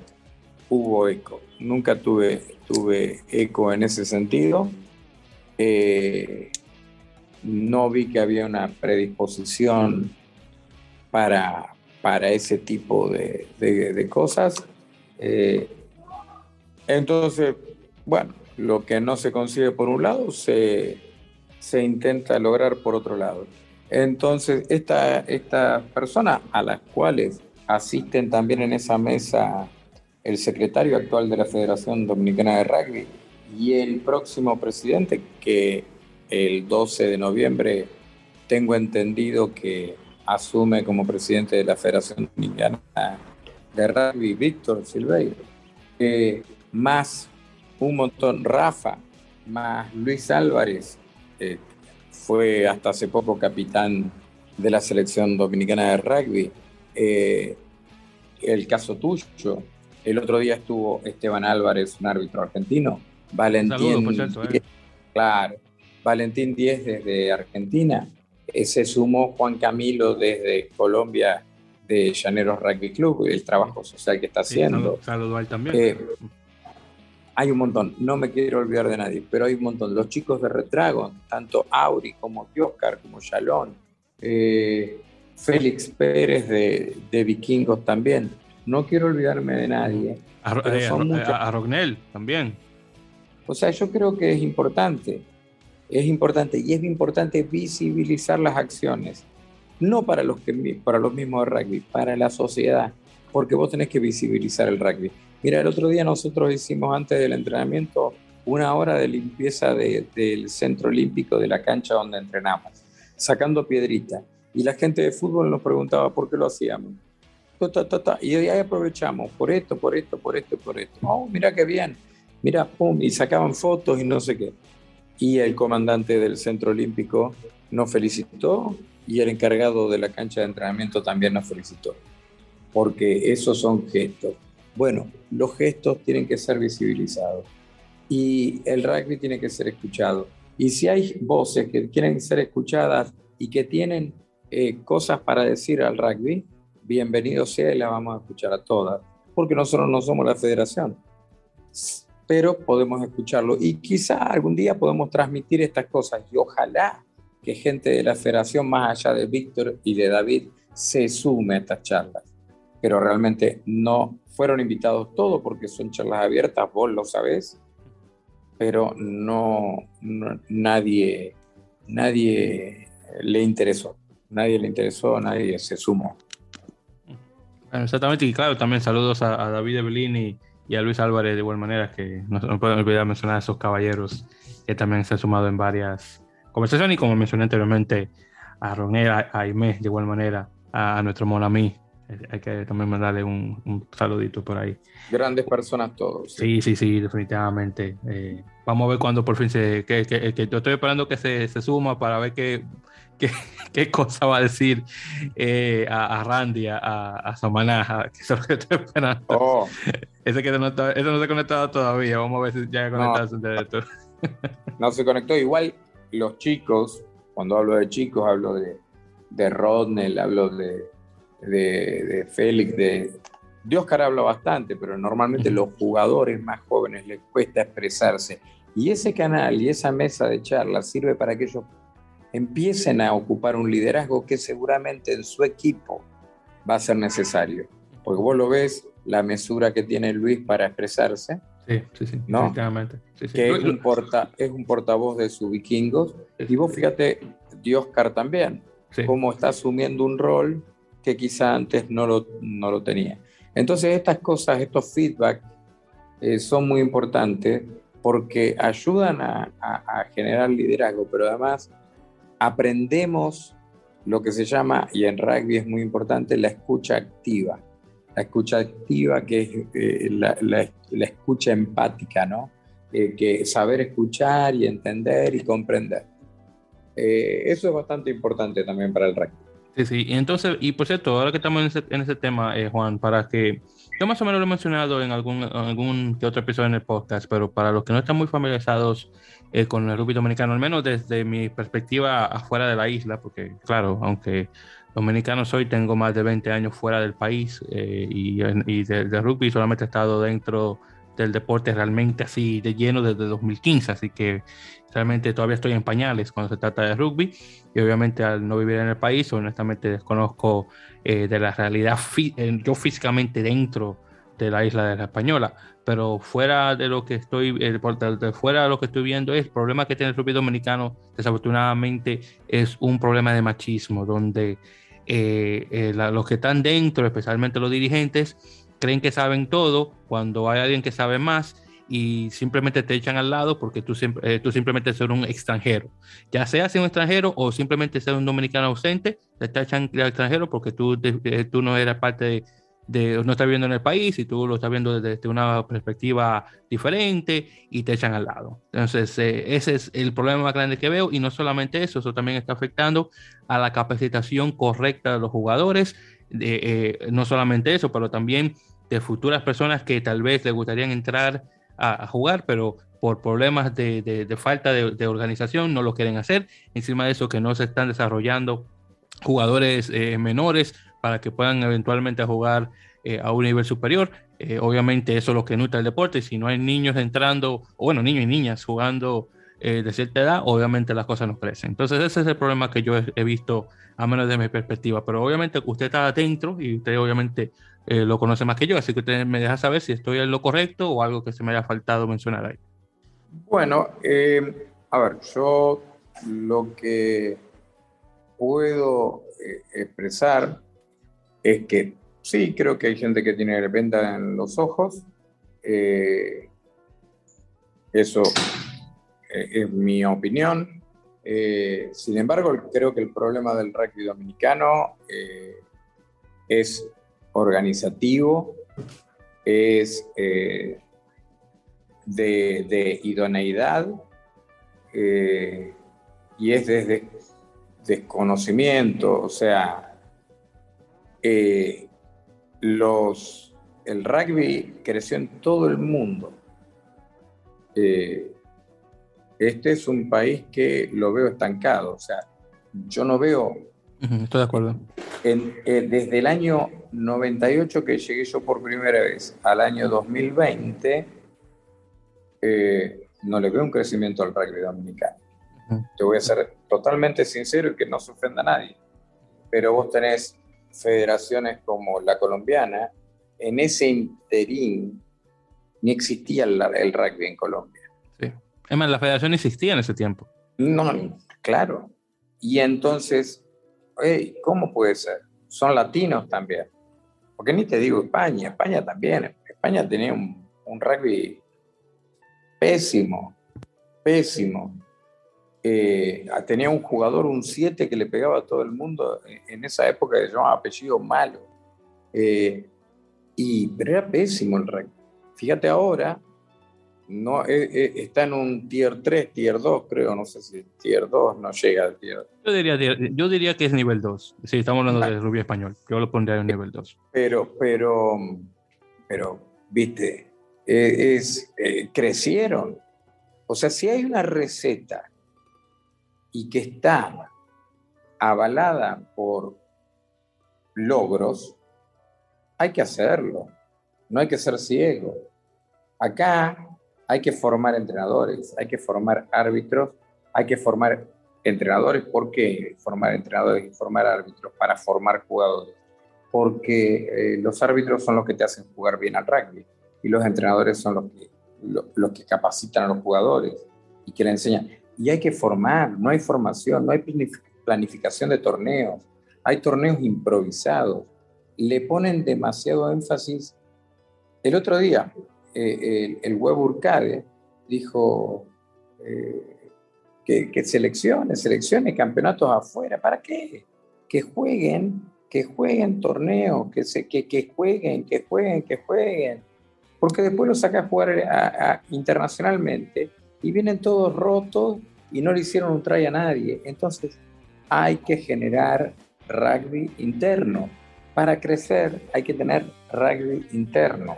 hubo eco, nunca tuve, tuve eco en ese sentido. Eh, no vi que había una predisposición para, para ese tipo de, cosas. Eh, entonces, bueno, lo que no se consigue por un lado se, intenta lograr por otro lado. Entonces, estas esta personas a las cuales asisten también en esa mesa el secretario actual de la Federación Dominicana de Rugby y el próximo presidente, que el 12 de noviembre tengo entendido que asume como presidente de la Federación Dominicana de Rugby, Víctor Silveiro, más un montón. Rafa, más Luis Álvarez, eh, fue hasta hace poco capitán de la selección dominicana de rugby. Eh, el caso tuyo, el otro día estuvo Esteban Álvarez, un árbitro argentino. Valentín, eh. claro, Valentín 10 desde Argentina. se sumó Juan Camilo desde Colombia de Llaneros Rugby Club, el trabajo social que está haciendo. Saludo, a él también hay un montón, no me quiero olvidar de nadie, pero hay un montón. Los chicos de Retragon, tanto Auri como Oscar, como Shalón, eh, Félix Pérez de, Vikingos también. No quiero olvidarme de nadie. A, eh, Rognel también. O sea, yo creo que es importante, es importante y es importante visibilizar las acciones, no para los, que, para los mismos de rugby, para la sociedad, porque vos tenés que visibilizar el rugby. Mira, el otro día nosotros hicimos antes del entrenamiento una hora de limpieza del centro olímpico de la cancha donde entrenamos, sacando piedrita. Y la gente de fútbol nos preguntaba por qué lo hacíamos. Y ahí aprovechamos por esto, por esto, por esto, por esto. Oh, mira qué bien. Mira, pum, y sacaban fotos y no sé qué. Y el comandante del centro olímpico nos felicitó y el encargado de la cancha de entrenamiento también nos felicitó. Porque esos son gestos. Bueno, los gestos tienen que ser visibilizados y el rugby tiene que ser escuchado. Y si hay voces que quieren ser escuchadas y que tienen eh, cosas para decir al rugby, bienvenido sea y la vamos a escuchar a todas, porque nosotros no somos la federación, pero podemos escucharlo y quizá algún día podemos transmitir estas cosas y ojalá que gente de la federación, más allá de Víctor y de David, se sume a estas charlas. Pero realmente no fueron invitados todos porque son charlas abiertas, vos lo sabés, pero no, nadie, nadie le interesó, nadie le interesó, nadie se sumó. exactamente, y claro, también saludos a, David Evelyn y, a Luis Álvarez de igual manera, que no, no pueden olvidar mencionar a esos caballeros que también se han sumado en varias conversaciones y como mencioné anteriormente a Ronera, a Aimé de igual manera, a, nuestro Monami, hay que también mandarle un, saludito por ahí. Grandes personas todos. Sí, sí, sí, definitivamente. Eh, vamos a ver cuándo por fin se... Que, que, que yo estoy esperando que se, se suma para ver qué, qué, qué, cosa va a decir eh, a, a, Randy, a, a Samanaja, que es lo que estoy esperando. Oh. Ese que no, está, ese no se ha conectado todavía, vamos a ver si ya conectado no. no se conectó. Igual los chicos, cuando hablo de chicos, hablo de, de Rodnell, hablo de de, Félix, de, de Oscar habla bastante, pero normalmente los jugadores más jóvenes les cuesta expresarse. Y ese canal y esa mesa de charlas sirve para que ellos empiecen a ocupar un liderazgo que seguramente en su equipo va a ser necesario. Porque vos lo ves, la mesura que tiene Luis para expresarse. Sí, sí, sí, ¿no? Que es un, porta, es un portavoz de sus vikingos. Y vos fíjate, Oscar también, cómo está asumiendo un rol que quizá antes no lo, no lo tenía. Entonces estas cosas, estos feedback eh, son muy importantes porque ayudan a, a, generar liderazgo, pero además aprendemos lo que se llama, y en rugby es muy importante, la escucha activa. La escucha activa que es eh, la, la, la, escucha empática, ¿no? Eh, que saber escuchar y entender y comprender. eso es bastante importante también para el rugby. Sí, sí. Y entonces, y por cierto, ahora que estamos en ese, en ese tema, eh, Juan, para que yo más o menos lo he mencionado en algún, algún que otro episodio en el podcast, pero para los que no están muy familiarizados eh, con el rugby dominicano, al menos desde mi perspectiva afuera de la isla, porque claro, aunque dominicano soy, tengo más de 20 años fuera del país eh, y, y de, de, rugby solamente he estado dentro del deporte realmente así de lleno desde 2015, así que realmente todavía estoy en pañales cuando se trata de rugby y obviamente al no vivir en el país, honestamente desconozco eh, de la realidad eh, yo físicamente dentro de la isla de la Española, pero fuera de lo que estoy eh, de fuera de lo que estoy viendo es el problema que tiene el rugby dominicano desafortunadamente es un problema de machismo donde los que están dentro, especialmente los dirigentes, creen que saben todo cuando hay alguien que sabe más y simplemente te echan al lado porque tú, eh, tú simplemente eres un extranjero. Ya sea un extranjero o simplemente ser un dominicano ausente, te echan al extranjero porque tú, eh, tú no eres parte de, no estás viviendo en el país y tú lo estás viendo desde, una perspectiva diferente y te echan al lado. Entonces, eh, ese es el problema más grande que veo y no solamente eso, eso también está afectando a la capacitación correcta de los jugadores. No solamente eso, pero también de futuras personas que tal vez les gustaría entrar a, jugar, pero por problemas de, de, falta de, organización no lo quieren hacer. Encima de eso que no se están desarrollando jugadores eh, menores para que puedan eventualmente jugar eh, a un nivel superior. Eh, obviamente eso es lo que nutre el deporte. Si no hay niños entrando, o bueno, niños y niñas jugando de cierta edad, obviamente las cosas no crecen. Entonces ese es el problema que yo he, visto, a menos de mi perspectiva. Pero obviamente usted está adentro y usted obviamente eh, lo conoce más que yo, así que usted me deja saber si estoy en lo correcto o algo que se me haya faltado mencionar ahí. Bueno, eh, a ver, yo lo que puedo eh, expresar es que sí, creo que hay gente que tiene venda en los ojos. Eh, eso es mi opinión. sin embargo, creo que el problema del rugby dominicano es organizativo, es de, idoneidad eh, y es desde desconocimiento, o sea, eh, los, el rugby creció en todo el mundo. Eh, este es un país que lo veo estancado, o sea, yo no veo... Estoy de acuerdo. desde el año 98 que llegué yo por primera vez al año 2020, no le veo un crecimiento al rugby dominicano. Te voy a ser totalmente sincero y que no se ofenda a nadie. Pero vos tenés federaciones como la colombiana, en ese interín ni existía el, rugby en Colombia. Es más, la federación existía en ese tiempo. No, claro. Y entonces, ¿cómo puede ser? Son latinos también. Porque ni te digo España, España también. España tenía un, un rugby pésimo, pésimo. Eh, tenía un jugador, un 7, que le pegaba a todo el mundo en esa época que llamaba apellido malo. Eh, y, pero era pésimo el rey. Fíjate ahora, no, eh, está en un tier 3, tier 2, creo, no sé si tier 2 no llega al tier Yo diría, yo diría que es nivel 2, si estamos hablando de rugby español, yo lo pondría en nivel 2. Pero, pero, pero, viste, es, crecieron. O sea, si hay una receta y que está avalada por logros, hay que hacerlo. No hay que ser ciego. Acá hay que formar entrenadores, hay que formar árbitros, hay que formar entrenadores. ¿Por qué formar entrenadores y formar árbitros? Para formar jugadores. Porque eh, los árbitros son los que te hacen jugar bien al rugby y los entrenadores son los que, los que capacitan a los jugadores y que le enseñan. Y hay que formar, no hay formación, no hay planificación de torneos, hay torneos improvisados, le ponen demasiado énfasis. El otro día, eh, el, web Urcade dijo eh, que, que selecciones, selecciones, campeonatos afuera, ¿para qué? Que jueguen, que jueguen torneos, que, se, que, jueguen, que jueguen, que jueguen. Porque después lo saca a jugar internacionalmente y vienen todos rotos y no le hicieron un try a nadie. Entonces hay que generar rugby interno. Para crecer hay que tener rugby interno.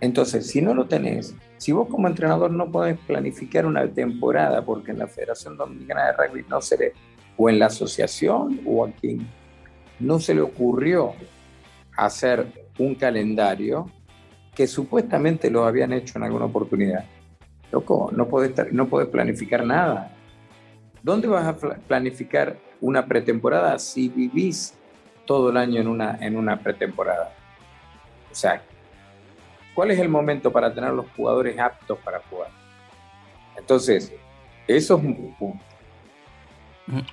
Entonces, si no lo tenés, si vos como entrenador no podés planificar una temporada, porque en la Federación Dominicana de Rugby no se le, o en la asociación o a no se le ocurrió hacer un calendario que supuestamente lo habían hecho en alguna oportunidad, Loco, no puedes, no planificar nada. ¿Dónde vas a planificar una pretemporada si vivís todo el año en una, en una pretemporada? O sea, ¿cuál es el momento para tener los jugadores aptos para jugar? Entonces, eso es un punto.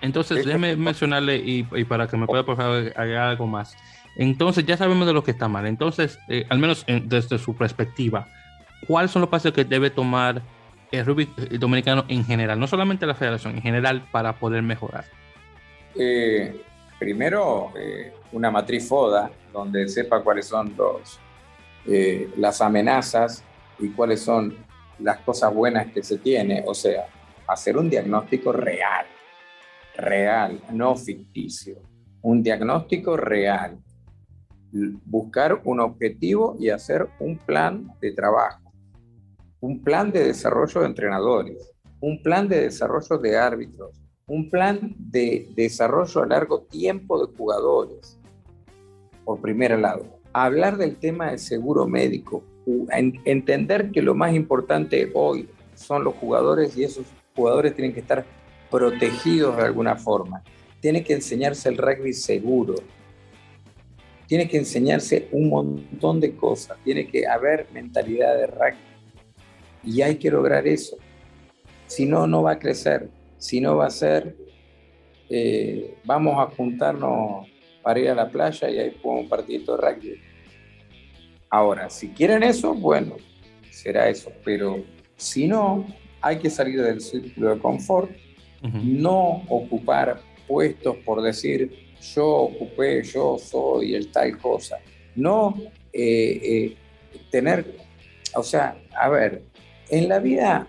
Entonces, déjeme mencionarle y, para que me pueda por favor agregar algo más. Entonces, ya sabemos de lo que está mal. Entonces, eh, al menos desde su perspectiva, ¿cuáles son los pasos que debe tomar el rugby dominicano en general, no solamente la federación, en general, para poder mejorar? Eh, primero, eh, una matriz FODA, donde sepa cuáles son los, eh, las amenazas y cuáles son las cosas buenas que se tiene, o sea, hacer un diagnóstico real, real, no ficticio, un diagnóstico real, buscar un objetivo y hacer un plan de trabajo. Un plan de desarrollo de entrenadores, un plan de desarrollo de árbitros, un plan de desarrollo a largo tiempo de jugadores, por primer lado. Hablar del tema de seguro médico, entender que lo más importante hoy son los jugadores y esos jugadores tienen que estar protegidos de alguna forma. Tiene que enseñarse el rugby seguro. Tiene que enseñarse un montón de cosas. Tiene que haber mentalidad de rugby Y hay que lograr eso. Si no, no va a crecer. Si no va a ser, eh, vamos a juntarnos para ir a la playa y ahí jugamos un partidito de rugby. Ahora, si quieren eso, bueno, será eso. Pero si no, hay que salir del círculo de confort, no ocupar puestos por decir yo ocupé, yo soy el tal cosa. No eh, eh, tener, o sea, a ver, en la vida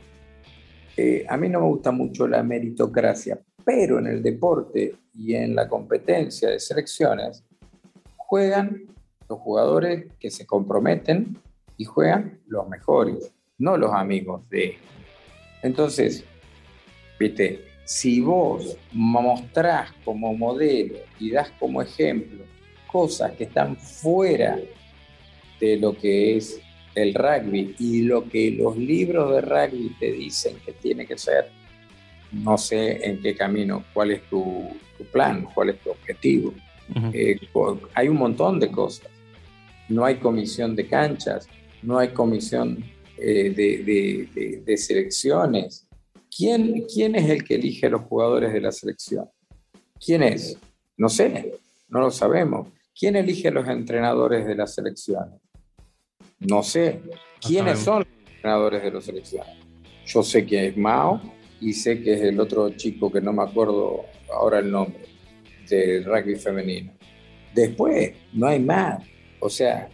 eh, a mí no me gusta mucho la meritocracia, pero en el deporte y en la competencia de selecciones juegan los jugadores que se comprometen y juegan los mejores, no los amigos de. Entonces, viste, si vos mostrás como modelo y das como ejemplo cosas que están fuera de lo que es el rugby y lo que los libros de rugby te dicen que tiene que ser, no sé en qué camino, cuál es tu, plan, cuál es tu objetivo. Eh, hay un montón de cosas. No hay comisión de canchas, no hay comisión eh, de, selecciones. ¿Quién, ¿Quién es el que elige a los jugadores de la selección? ¿Quién es? No sé, no lo sabemos. ¿Quién elige a los entrenadores de la selección? No sé. ¿Quiénes son los entrenadores de la selección? Yo sé que es Mao y sé que es el otro chico que no me acuerdo ahora el nombre, del rugby femenino. Después, no hay más. O sea,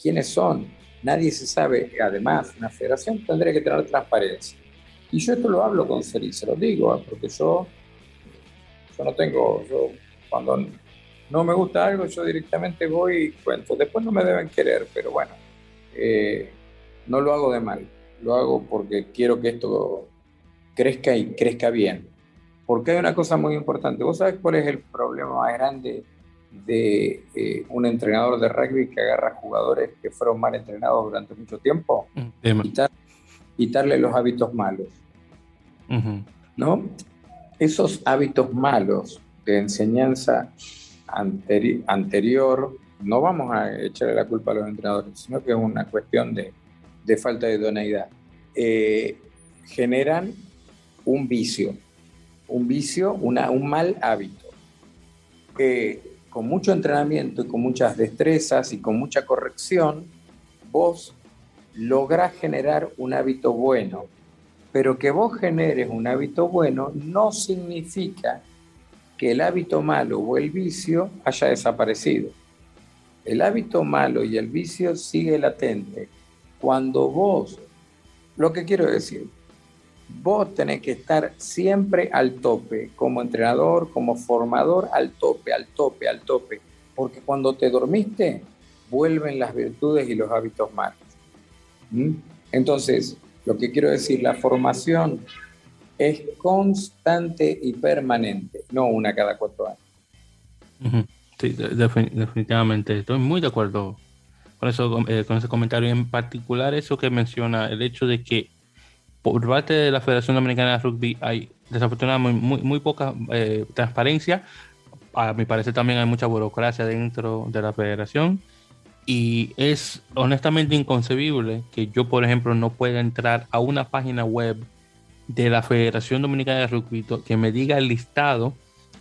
¿quiénes son? Nadie se sabe. Además, una federación tendría que tener transparencia. Y yo esto lo hablo con Seri, se lo digo, ¿eh? porque yo, yo no tengo, yo cuando no me gusta algo, yo directamente voy y cuento. Después no me deben querer, pero bueno, eh, no lo hago de mal, lo hago porque quiero que esto crezca y crezca bien. Porque hay una cosa muy importante. ¿Vos sabés cuál es el problema más grande de eh, un entrenador de rugby que agarra jugadores que fueron mal entrenados durante mucho tiempo? Mm, quitarle los hábitos malos. ¿No? Esos hábitos malos de enseñanza anterior no vamos a echarle la culpa a los entrenadores, sino que es una cuestión de, falta de idoneidad. Eh, generan un vicio, un vicio, una, un mal hábito, que con mucho entrenamiento y con muchas destrezas y con mucha corrección, vos lográs generar un hábito bueno. Pero que vos generes un hábito bueno no significa que el hábito malo o el vicio haya desaparecido. El hábito malo y el vicio sigue latente. Cuando vos, lo que quiero decir, vos tenés que estar siempre al tope, como entrenador, como formador, al tope, al tope, al tope. Porque cuando te dormiste, vuelven las virtudes y los hábitos malos. ¿Mm? Entonces, lo que quiero decir, la formación es constante y permanente, no una cada cuatro años. Sí, definitivamente. Estoy muy de acuerdo con eso, eh, con ese comentario. En particular, eso que menciona, el hecho de que por parte de la Federación Dominicana de Rugby hay desafortunadamente muy, poca eh, transparencia. A mi parecer también hay mucha burocracia dentro de la federación. Y es honestamente inconcebible que yo, por ejemplo, no pueda entrar a una página web de la Federación Dominicana de Rugby que me diga el listado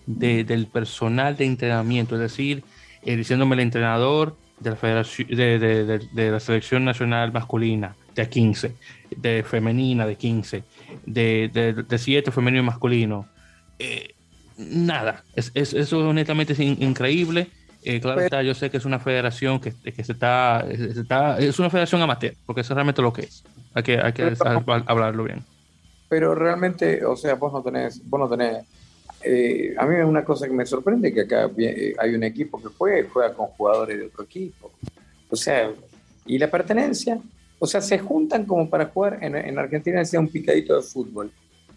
del personal de entrenamiento, es decir, eh, diciéndome el entrenador de la, federación, de, la selección nacional masculina de 15, de femenina de 15, de, de 7 femenino y masculino. Eh, nada, es, es, eso honestamente es increíble. Eh, claro está, yo sé que es una federación que, que se, está, está, es una federación amateur, porque eso es realmente lo que es. Hay que, hay que hablarlo bien. Pero realmente, o sea, vos no tenés, vos no tenés eh, a mí es una cosa que me sorprende que acá eh, hay un equipo que juega, juega con jugadores de otro equipo. O sea, y la pertenencia, o sea, se juntan como para jugar, en, en Argentina decía un picadito de fútbol.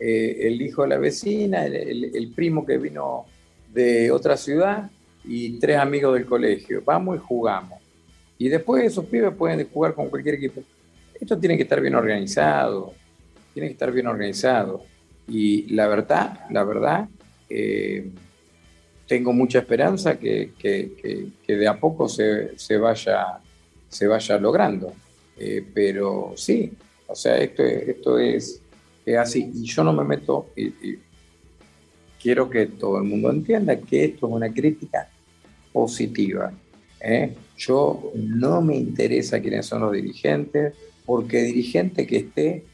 Eh, el hijo de la vecina, el, primo que vino de otra ciudad y tres amigos del colegio. Vamos y jugamos. Y después esos pibes pueden jugar con cualquier equipo. Esto tiene que estar bien organizado, tiene que estar bien organizado. Y la verdad, la verdad eh, tengo mucha esperanza que, de a poco se, vaya, se vaya logrando. Eh, pero sí, O sea, esto, esto es, así. Y yo no me meto, y, quiero que todo el mundo entienda que esto es una crítica positiva. ¿eh? Yo no me interesa quiénes son los dirigentes, porque dirigente que esté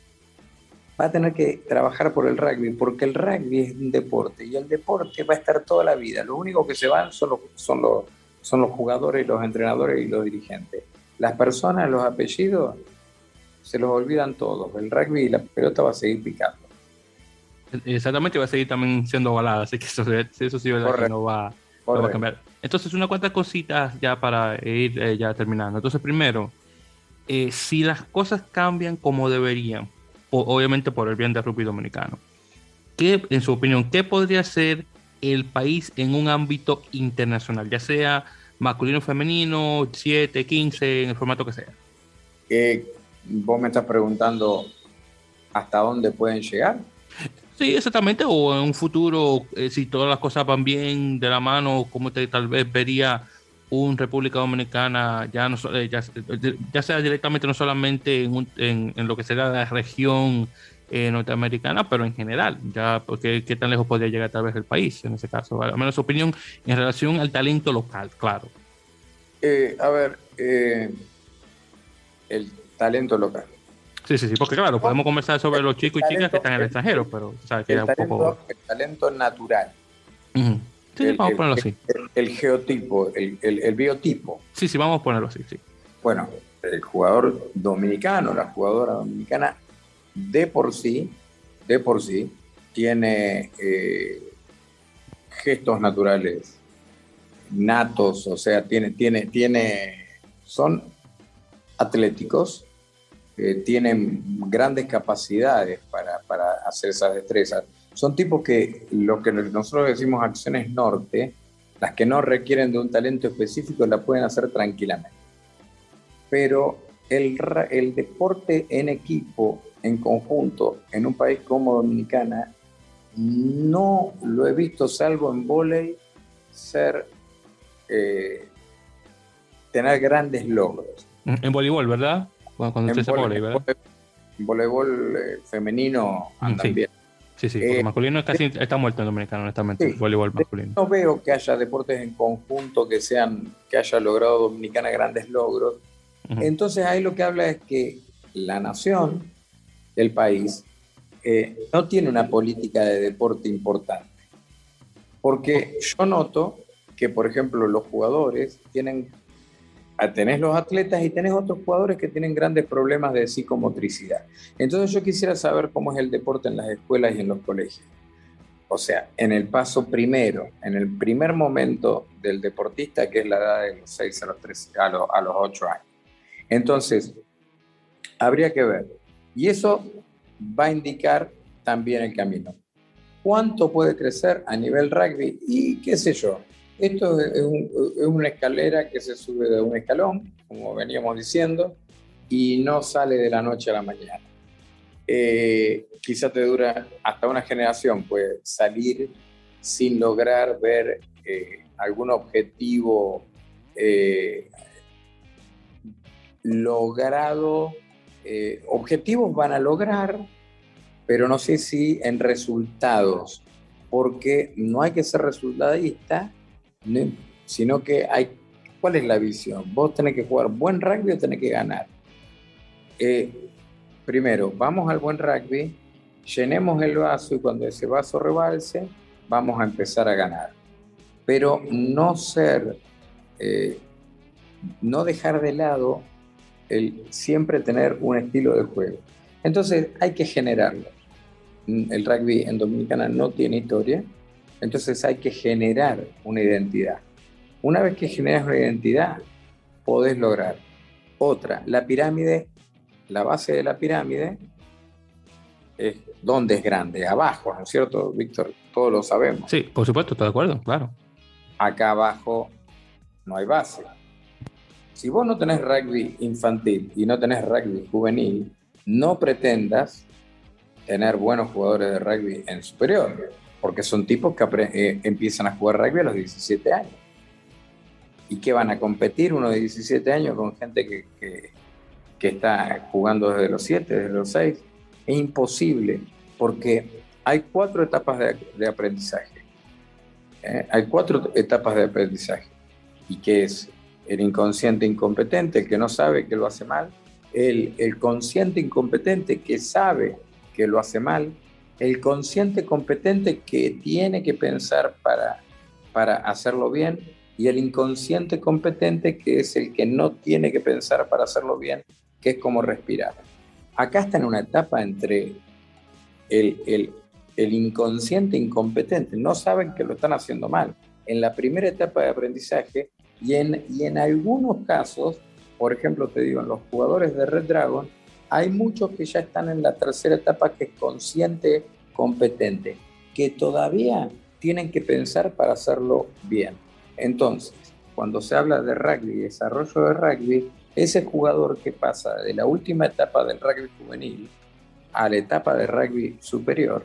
va a tener que trabajar por el rugby, porque el rugby es un deporte y el deporte va a estar toda la vida. Lo único que se van son los, son los, son los jugadores, los entrenadores y los dirigentes. Las personas, los apellidos, se los olvidan todos. El rugby y la pelota va a seguir picando. Exactamente, va a seguir también siendo balada, así que eso, eso sí no va, a cambiar. Entonces, una cuantas cositas ya para ir eh, ya terminando. Entonces, primero, eh, si las cosas cambian como deberían, obviamente por el bien del rugby dominicano, ¿qué, en su opinión, qué podría ser el país en un ámbito internacional, ya sea masculino, femenino, 7, 15, en el formato que sea? Eh, vos me estás preguntando hasta dónde pueden llegar. Sí, exactamente, o en un futuro, eh, si todas las cosas van bien de la mano, ¿cómo te tal vez vería un República Dominicana, ya, no, eh, ya, sea directamente no solamente en, en, lo que será la región eh, norteamericana, pero en general, ya porque qué tan lejos podría llegar tal vez el país en ese caso, al menos su opinión en relación al talento local, claro. a ver, el talento local. Sí, sí, sí, porque claro, podemos conversar sobre los chicos y chicas que están en el extranjero, pero sabes que el, talento, el talento natural. Sí, vamos a ponerlo así. El, geotipo, el, biotipo. Sí, sí, vamos a ponerlo así, sí. Bueno, el jugador dominicano, la jugadora dominicana, de por sí, de por sí, tiene eh, gestos naturales natos, o sea, tiene, tiene, tiene, son atléticos, tienen grandes capacidades para, para, hacer esas destrezas. Son tipos que lo que nosotros decimos acciones norte, las que no requieren de un talento específico, la pueden hacer tranquilamente. Pero el, el deporte en equipo, en conjunto, en un país como Dominicana, no lo he visto, salvo en volei, ser, eh, tener grandes logros. En voleibol, ¿verdad? cuando en voleibol, voleibol eh, femenino mm, andan sí. bien. Sí, sí, porque eh, masculino casi eh, está muerto en Dominicano, honestamente, voleibol masculino. No veo que haya deportes en conjunto que sean, que haya logrado Dominicana grandes logros. Entonces ahí lo que habla es que la nación, el país, no tiene una política de deporte importante. Porque yo noto que, por ejemplo, los jugadores tienen tenés los atletas y tenés otros jugadores que tienen grandes problemas de psicomotricidad. Entonces yo quisiera saber cómo es el deporte en las escuelas y en los colegios. O sea, en el paso primero, en el primer momento del deportista, que es la edad de los 6 a los, 3, a los, a los 8 años. Entonces, habría que ver. Y eso va a indicar también el camino. ¿Cuánto puede crecer a nivel rugby? Y qué sé yo, esto es, una escalera que se sube de un escalón, como veníamos diciendo, y no sale de la noche a la mañana. Eh, quizá te dura hasta una generación, puede salir sin lograr ver eh, algún objetivo eh, logrado. Objetivos van a lograr, pero no sé si en resultados, porque no hay que ser resultadista sino que hay, ¿cuál es la visión? Vos tenés que jugar buen rugby o tenés que ganar. Eh, primero, vamos al buen rugby, llenemos el vaso y cuando ese vaso rebalse, vamos a empezar a ganar. Pero no ser, eh, no dejar de lado el siempre tener un estilo de juego. Entonces hay que generarlo. El rugby en Dominicana no tiene historia, entonces hay que generar una identidad. Una vez que generas una identidad, podés lograr otra. La pirámide, la base de la pirámide, es donde es grande, abajo, ¿no es cierto, Víctor? Todos lo sabemos. Sí, por supuesto, estoy de acuerdo, claro. Acá abajo no hay base. Si vos no tenés rugby infantil y no tenés rugby juvenil, no pretendas tener buenos jugadores de rugby en superior porque son tipos que eh, empiezan a jugar rugby a los 17 años. ¿Y que van a competir uno de 17 años con gente que, que está jugando desde los 7, desde los 6, es imposible porque hay cuatro etapas de, aprendizaje. ¿eh? Hay cuatro etapas de aprendizaje. ¿Y qué es? El inconsciente incompetente, el que no sabe que lo hace mal. El, el consciente incompetente que sabe que lo hace mal. El consciente competente que tiene que pensar para, para hacerlo bien. Y el inconsciente competente que es el que no tiene que pensar para hacerlo bien que es como respirar. Acá está en una etapa entre el, inconsciente incompetente, no saben que lo están haciendo mal. En la primera etapa de aprendizaje y en, y en algunos casos, por ejemplo, te digo, en los jugadores de Red Dragon, hay muchos que ya están en la tercera etapa que es consciente competente, que todavía tienen que pensar para hacerlo bien. Entonces, cuando se habla de rugby desarrollo de rugby, ese jugador que pasa de la última etapa del rugby juvenil a la etapa de rugby superior,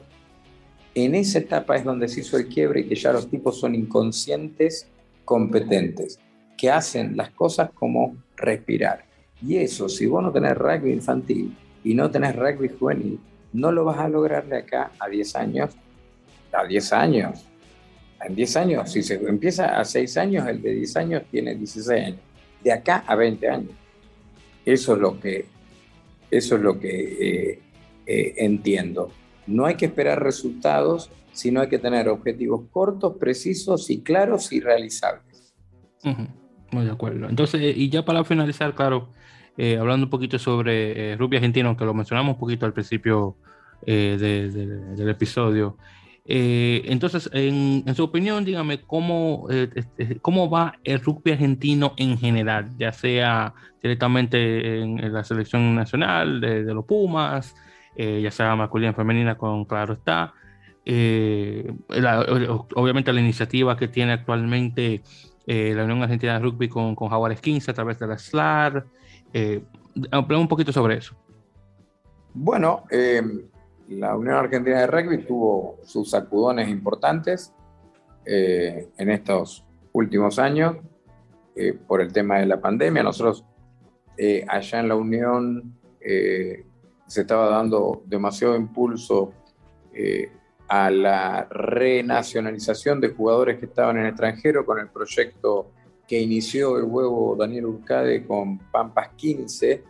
en esa etapa es donde se hizo el quiebre y que ya los tipos son inconscientes competentes, que hacen las cosas como respirar. Y eso, si vos no tenés rugby infantil y no tenés rugby juvenil, no lo vas a lograr de acá a 10 años. A 10 años. En 10 años, si se empieza a 6 años, el de 10 años tiene 16 años. De acá a 20 años. Eso es lo que, eso es lo que eh, eh, entiendo. No hay que esperar resultados, sino hay que tener objetivos cortos, precisos y claros y realizables. De acuerdo. Entonces, y ya para finalizar, claro, eh, hablando un poquito sobre rugby argentino, que lo mencionamos un poquito al principio del episodio. Eh, entonces, en, su opinión, dígame, ¿cómo, eh, ¿cómo va el rugby argentino en general? Ya sea directamente en, la selección nacional de, los Pumas, eh, ya sea masculina femenina, con claro está. obviamente la iniciativa que tiene actualmente la Unión Argentina de Rugby con, con Jaguares 15 a través de la SLAR. Hablemos un poquito sobre eso. Bueno, la Unión Argentina de Rugby tuvo sus sacudones importantes eh, en estos últimos años eh, por el tema de la pandemia. Nosotros eh, allá en la Unión se estaba dando demasiado impulso a la renacionalización de jugadores que estaban en el extranjero con el proyecto que inició el huevo Daniel Urcade con Pampas 15,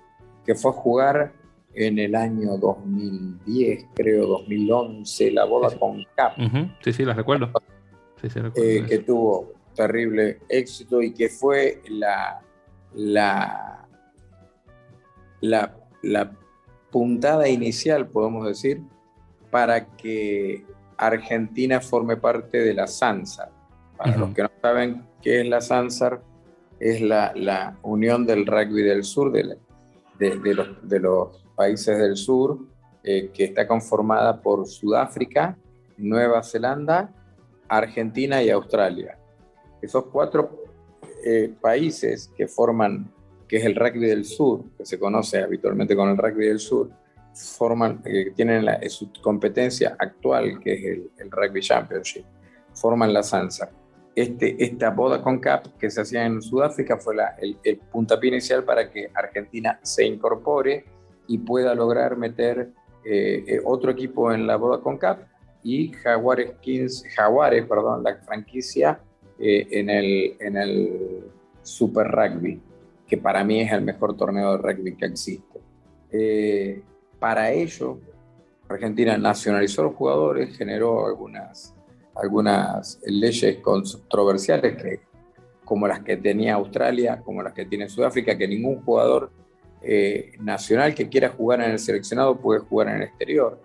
que fue a jugar en el año 2010, creo, 2011, la boda con Cap. Sí, sí, la recuerdo. Eh, que tuvo terrible éxito y que fue la, la, la, la puntada inicial, podemos decir, para que Argentina forme parte de la SANSAR. Para los que no saben qué es la SANSAR, es la, la Unión del Rugby del Sur, de, de, los, de los países del sur, eh, que está conformada por Sudáfrica, Nueva Zelanda, Argentina y Australia. Esos cuatro eh, países que forman, que es el rugby del sur, que se conoce habitualmente con el rugby del sur, forman, eh, tienen la, su competencia actual, que es el, Rugby Championship, forman la SANSA. Este, esta boda con CAP que se hacía en Sudáfrica fue la, el, el puntapié inicial para que Argentina se incorpore y pueda lograr meter eh, eh, otro equipo en la boda con Cap y Jaguares, Kings, Jaguares perdón, la franquicia eh, en, el, en el Super Rugby, que para mí es el mejor torneo de rugby que existe. Para ello, Argentina nacionalizó los jugadores, generó algunas, algunas leyes controversiales que, como las que tenía Australia, como las que tiene Sudáfrica, que ningún jugador eh, nacional que quiera jugar en el seleccionado puede jugar en el exterior.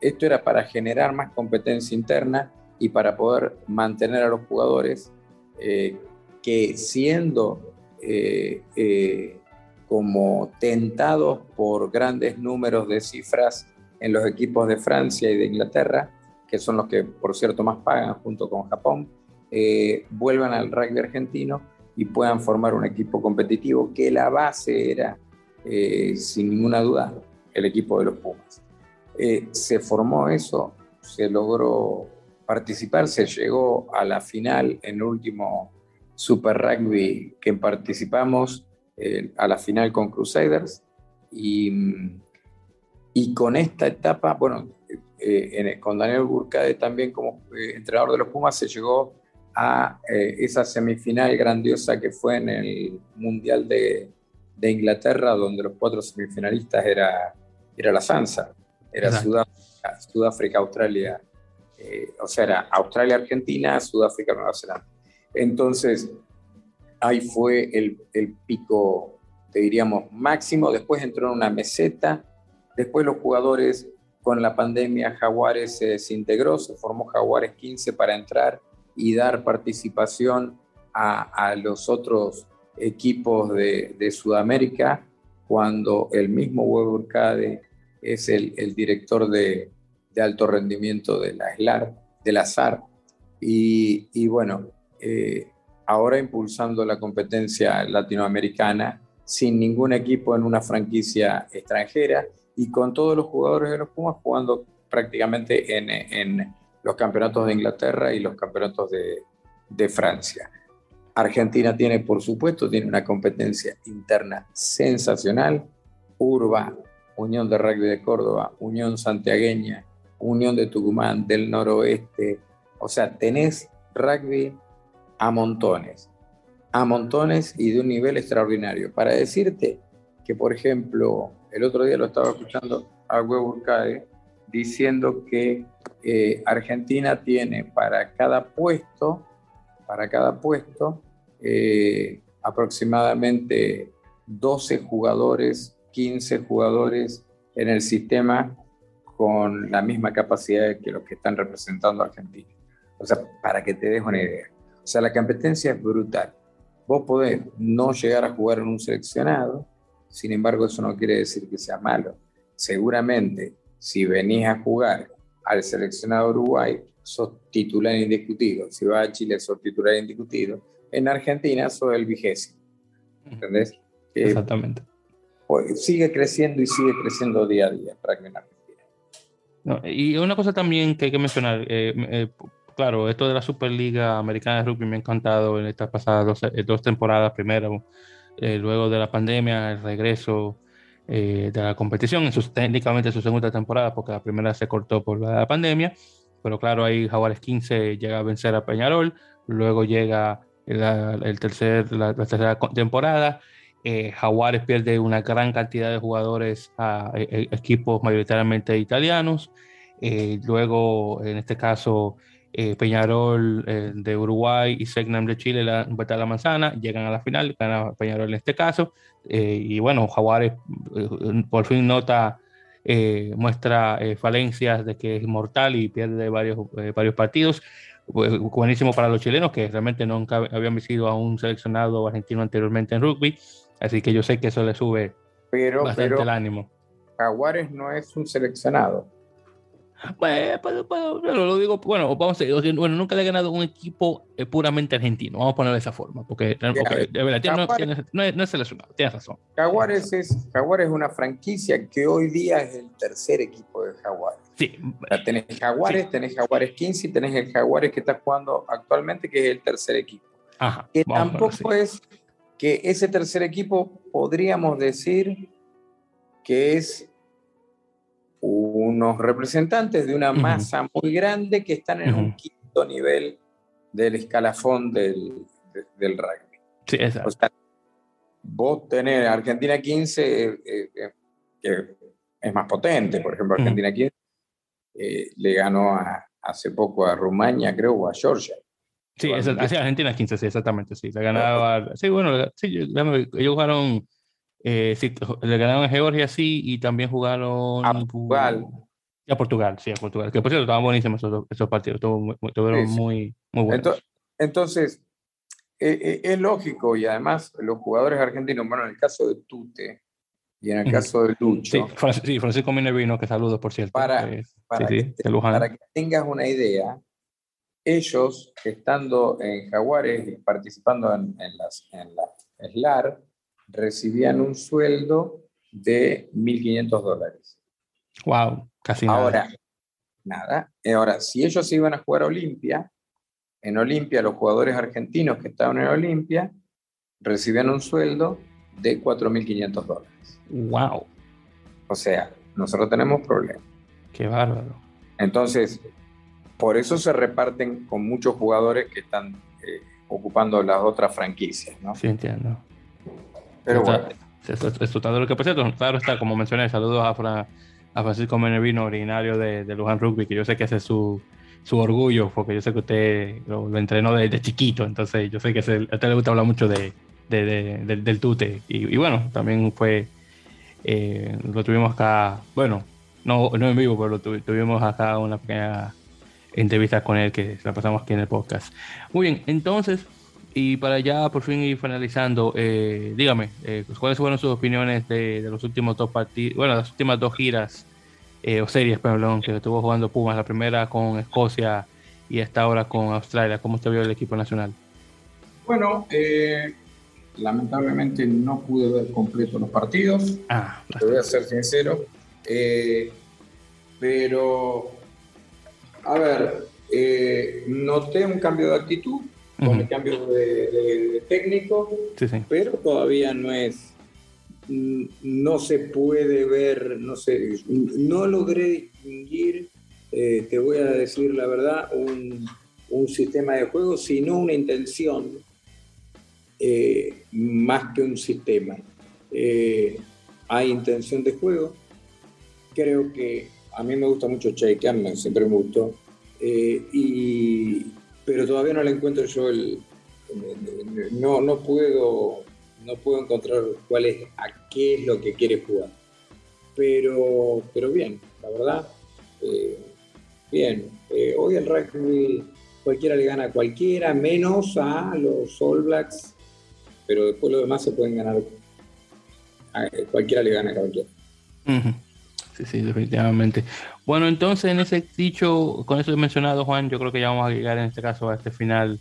Esto era para generar más competencia interna y para poder mantener a los jugadores eh, que siendo eh, como tentados por grandes números de cifras en los equipos de Francia y de Inglaterra, que son los que por cierto más pagan junto con Japón, vuelvan al rugby argentino y puedan formar un equipo competitivo que la base era eh, sin ninguna duda, el equipo de los Pumas. Eh, se formó eso, se logró participar, se llegó a la final en el último Super Rugby que participamos, eh, a la final con Crusaders, Y, y con esta etapa, bueno, eh, con Daniel Burcade también como eh, entrenador de los Pumas se llegó a eh, esa semifinal grandiosa que fue en el Mundial de, de Inglaterra, donde los cuatro semifinalistas era, era la Sansa, era Sudáfrica, Sudáfrica, Australia, o sea, era Australia, Argentina, Sudáfrica, Nueva Zelanda. Entonces, ahí fue el, el pico, te diríamos, máximo, después entró en una meseta, después los jugadores con la pandemia Jaguares se desintegró, se formó Jaguares 15 para entrar y dar participación a, los otros equipos de, Sudamérica, cuando el mismo Hugo es el, director de, alto rendimiento de la SLAR, de la SAR. Y, bueno, eh, ahora impulsando la competencia latinoamericana sin ningún equipo en una franquicia extranjera y con todos los jugadores de los Pumas jugando prácticamente en, en los campeonatos de Inglaterra y los campeonatos de, Francia. Argentina tiene, por supuesto, tiene una competencia interna sensacional. Urba, Unión de Rugby de Córdoba, Unión Santiagueña, Unión de Tucumán, del Noroeste. O sea, tenés rugby a montones, a montones y de un nivel extraordinario. Para decirte que, por ejemplo, el otro día lo estaba escuchando a Huevo diciendo que eh, Argentina tiene para cada puesto, para cada puesto, eh, aproximadamente 12 jugadores, 15 jugadores en el sistema con la misma capacidad que los que están representando a Argentina. O sea, para que te des una idea. O sea, la competencia es brutal. Vos podés no llegar a jugar en un seleccionado, sin embargo, eso no quiere decir que sea malo. Seguramente, si venís a jugar al seleccionado Uruguay, sos titular indiscutido. Si vas a Chile, sos titular indiscutido. En Argentina, sos el vigésimo. ¿Entendés? Eh, Exactamente. Pues, sigue creciendo y sigue creciendo día a día en Argentina. y una cosa también que hay que mencionar, eh, eh, claro, esto de la Superliga Americana de Rugby me ha encantado en estas pasadas dos, dos temporadas. Primero, eh, luego de la pandemia, el regreso eh, de la competición, en técnicamente su segunda temporada, porque la primera se cortó por la pandemia, pero claro, ahí Jaguares 15 llega a vencer a Peñarol, luego llega la, el tercer, la, tercera temporada, eh, Jaguares pierde una gran cantidad de jugadores a, equipos mayoritariamente italianos, luego en este caso eh, Peñarol eh, de Uruguay y Segnam de Chile, la Vuelta la Manzana, llegan a la final, gana Peñarol en este caso, eh, y bueno, Jaguares por fin nota, muestra falencias de que es mortal y pierde varios, varios partidos. buenísimo para los chilenos que realmente nunca habían sido a un seleccionado argentino anteriormente en rugby, así que yo sé que eso le sube pero, bastante el ánimo. Jaguares no es un seleccionado. Bueno, lo digo, bueno, vamos a decir, bueno, nunca le he ganado un equipo eh, puramente argentino, vamos a ponerlo de esa forma, porque, de verdad, no, es, seleccionado, tienes razón. Jaguares es, Jaguares es una franquicia que hoy día es el tercer equipo de Jaguares. Sí. tenés Jaguares, tenés Jaguares 15 y tenés el Jaguares que está jugando actualmente, que es el tercer equipo. Ajá, que tampoco es que ese tercer equipo podríamos decir que es unos representantes de una masa muy grande que están en un quinto nivel del escalafón del, del rugby. Sí, exacto. O sea, vos tenés Argentina 15, eh, eh, eh, que es más potente, por ejemplo, Argentina 15 le ganó hace poco a Rumania, creo, o a Georgia. Sí, es, Argentina 15, sí, exactamente, sí. Le ganaba. Sí, bueno, sí, ellos jugaron eh, sí, le ganaron a Georgia, sí, y también jugaron a Portugal. Y a Portugal, sí, a Portugal. Que por cierto, estaban buenísimos esos, esos partidos, estuvieron muy, muy buenos. Entonces, eh, eh, es lógico, y además los jugadores argentinos, bueno, en el caso de Tute y en el caso de Lucho. Sí, Francisco Minervino, que saludo, por cierto. Para, para, que, para que tengas una idea, ellos, estando en Jaguares y participando en, en, las, en la SLAR, recibían un sueldo de 1.500 dólares. Wow, casi nada. Ahora, nada. Ahora, si ellos iban a jugar a Olimpia, en Olimpia los jugadores argentinos que estaban en Olimpia recibían un sueldo de 4.500 dólares. Wow. O sea, nosotros tenemos problemas. Qué bárbaro. Entonces, por eso se reparten con muchos jugadores que están eh, ocupando las otras franquicias, ¿no? Sí, entiendo. Pero bueno. Es, total lo que pasa. Claro está, como mencioné, saludos a, a Francisco Menevino, originario de, de Luján Rugby, que yo sé que ese es su, su orgullo, porque yo sé que usted lo, entrenó desde chiquito, entonces yo sé que a usted le gusta hablar mucho de, del tute. Y, bueno, también fue, eh, lo tuvimos acá, bueno, no, no en vivo, pero lo tuvimos acá una pequeña entrevista con él que la pasamos aquí en el podcast. Muy bien, entonces, y para ya por fin ir finalizando, eh, dígame, eh, ¿cuáles fueron sus opiniones de, de los últimos dos partidos, bueno, las últimas dos giras? eh, o series, perdón, que estuvo jugando Pumas, la primera con Escocia y esta ahora con Australia. ¿Cómo usted vio el equipo nacional? Bueno, eh, lamentablemente no pude ver completo los partidos, ah, te voy a ser sincero, eh, pero, a ver, noté un cambio de actitud con el cambio de, técnico, pero todavía no es no se puede ver, no sé, no logré distinguir, eh, te voy a decir la verdad, un, sistema de juego, sino una intención eh, más que un sistema. Eh, hay intención de juego, creo que a mí me gusta mucho Chay siempre me gustó, y, pero todavía no le encuentro yo el... No, no puedo no puedo encontrar cuál es, a qué es lo que quiere jugar. Pero, pero bien, la verdad, eh, bien. Eh, hoy el rugby cualquiera le gana a cualquiera, menos a los All Blacks, pero después lo demás se pueden ganar. cualquiera le gana a cualquiera. Sí, sí, definitivamente. Bueno, entonces en ese dicho, con eso mencionado, Juan, yo creo que ya vamos a llegar en este caso a este final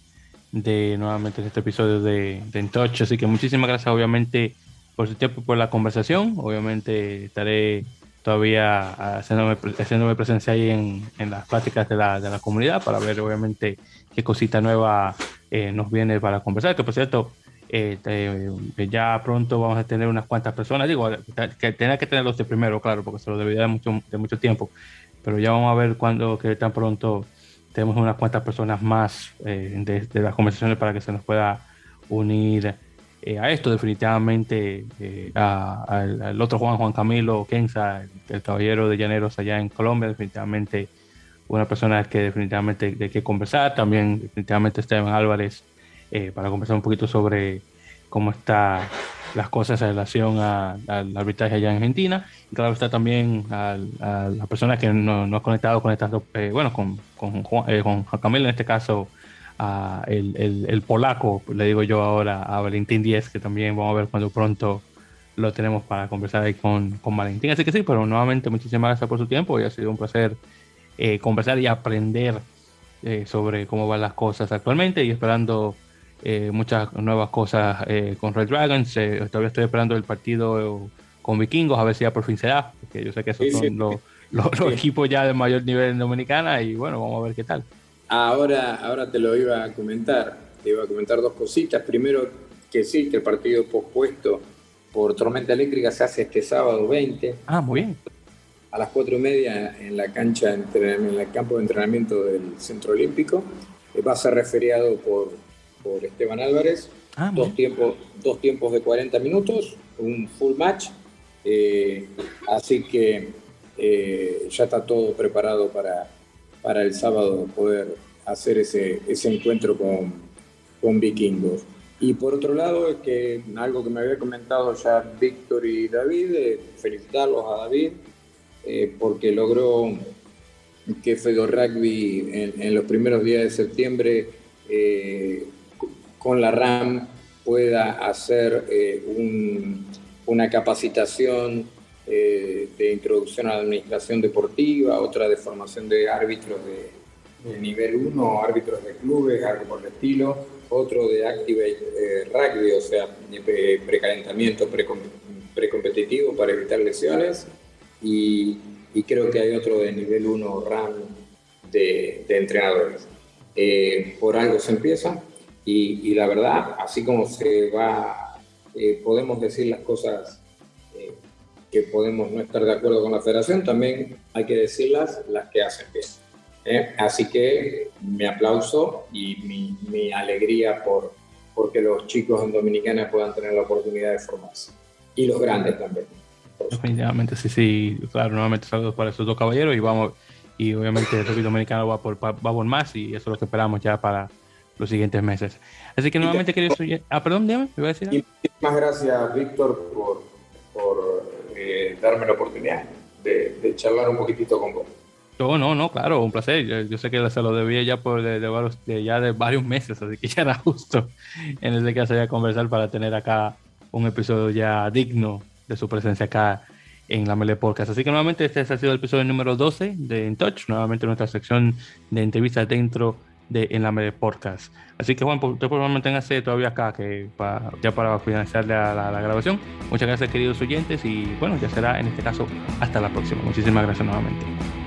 de nuevamente este episodio de, de Touch. Así que muchísimas gracias, obviamente, por su tiempo y por la conversación. Obviamente, estaré todavía haciéndome, haciéndome presencia ahí en, en las pláticas de la, de la, comunidad para ver, obviamente, qué cosita nueva eh, nos viene para conversar. Que por cierto, eh, ya pronto vamos a tener unas cuantas personas. Digo, que tenía que tenerlos de primero, claro, porque se lo debería de mucho, de mucho tiempo. Pero ya vamos a ver cuándo, que tan pronto tenemos unas cuantas personas más eh, de, las conversaciones para que se nos pueda unir eh, a esto. Definitivamente eh, al otro Juan, Juan Camilo Kenza, el, caballero de Llaneros allá en Colombia, definitivamente una persona que definitivamente de que conversar. También definitivamente Esteban Álvarez para conversar un poquito sobre cómo está las cosas en relación al arbitraje allá en Argentina. Y claro, está también a, las personas que no, no ha conectado con estas dos, eh, bueno, con, con, Juan, eh, con Camilo en este caso, a el, el, polaco, le digo yo ahora, a Valentín Díez, que también vamos a ver cuando pronto lo tenemos para conversar ahí con, con Valentín. Así que sí, pero nuevamente muchísimas gracias por su tiempo y ha sido un placer eh, conversar y aprender sobre cómo van las cosas actualmente y esperando eh, muchas nuevas cosas eh, con Red Dragons. Eh, todavía estoy esperando el partido con Vikingos, a ver si ya por fin se da, porque yo sé que esos son los, equipos ya de mayor nivel en Dominicana y bueno, vamos a ver qué tal. Ahora, ahora te lo iba a comentar, te iba a comentar dos cositas. Primero, que sí, que el partido pospuesto por tormenta eléctrica se hace este sábado 20. Ah, muy bien. A las cuatro y media en la cancha, en el campo de entrenamiento del Centro Olímpico. Va a ser referiado por por Esteban Álvarez. Ah, dos, tiempos, dos tiempos de 40 minutos, un full match. Eh, así que eh, ya está todo preparado para, para el sábado poder hacer ese, ese encuentro con, con vikingos. Y por otro lado, es que algo que me había comentado ya Víctor y David, eh, felicitarlos a David, porque logró que Fedo Rugby en, en, los primeros días de septiembre con la RAM pueda hacer eh, una capacitación eh, de introducción a la administración deportiva, otra de formación de árbitros de, nivel 1, árbitros de clubes, algo por el estilo, otro de Activate eh, Rugby, o sea, precalentamiento precompetitivo para evitar lesiones, y, creo que hay otro de nivel 1 RAM de, de entrenadores. por algo se empieza, y, la verdad, así como se va, eh, podemos decir las cosas eh, que podemos no estar de acuerdo con la federación, también hay que decirlas las que hacen bien. ¿eh? Así que mi aplauso y mi, mi alegría por porque los chicos en Dominicana puedan tener la oportunidad de formarse. Y los grandes también. Definitivamente, sí, sí. Claro, nuevamente saludos para esos dos caballeros y vamos, y obviamente el rugby dominicano va por, va por más y eso es lo que esperamos ya para los siguientes meses. Así que nuevamente querido Ah, perdón, dígame, ¿me iba a decir? Y muchísimas gracias, Víctor, por, por eh, darme la oportunidad de, de charlar un poquitito con vos. No, no, no, claro, un placer. Yo, sé que se lo debía ya por de, varios, ya de varios meses, así que ya era justo en ese caso ya conversar para tener acá un episodio ya digno de su presencia acá en la Mele Podcast. Así que nuevamente este ha sido el episodio número 12 de In Touch, nuevamente nuestra sección de entrevistas dentro de En la Mele Podcast. Así que Juan, por favor manténgase todavía acá que ya para finalizar la, la, grabación. Muchas gracias queridos oyentes y bueno, ya será en este caso hasta la próxima. Muchísimas gracias nuevamente.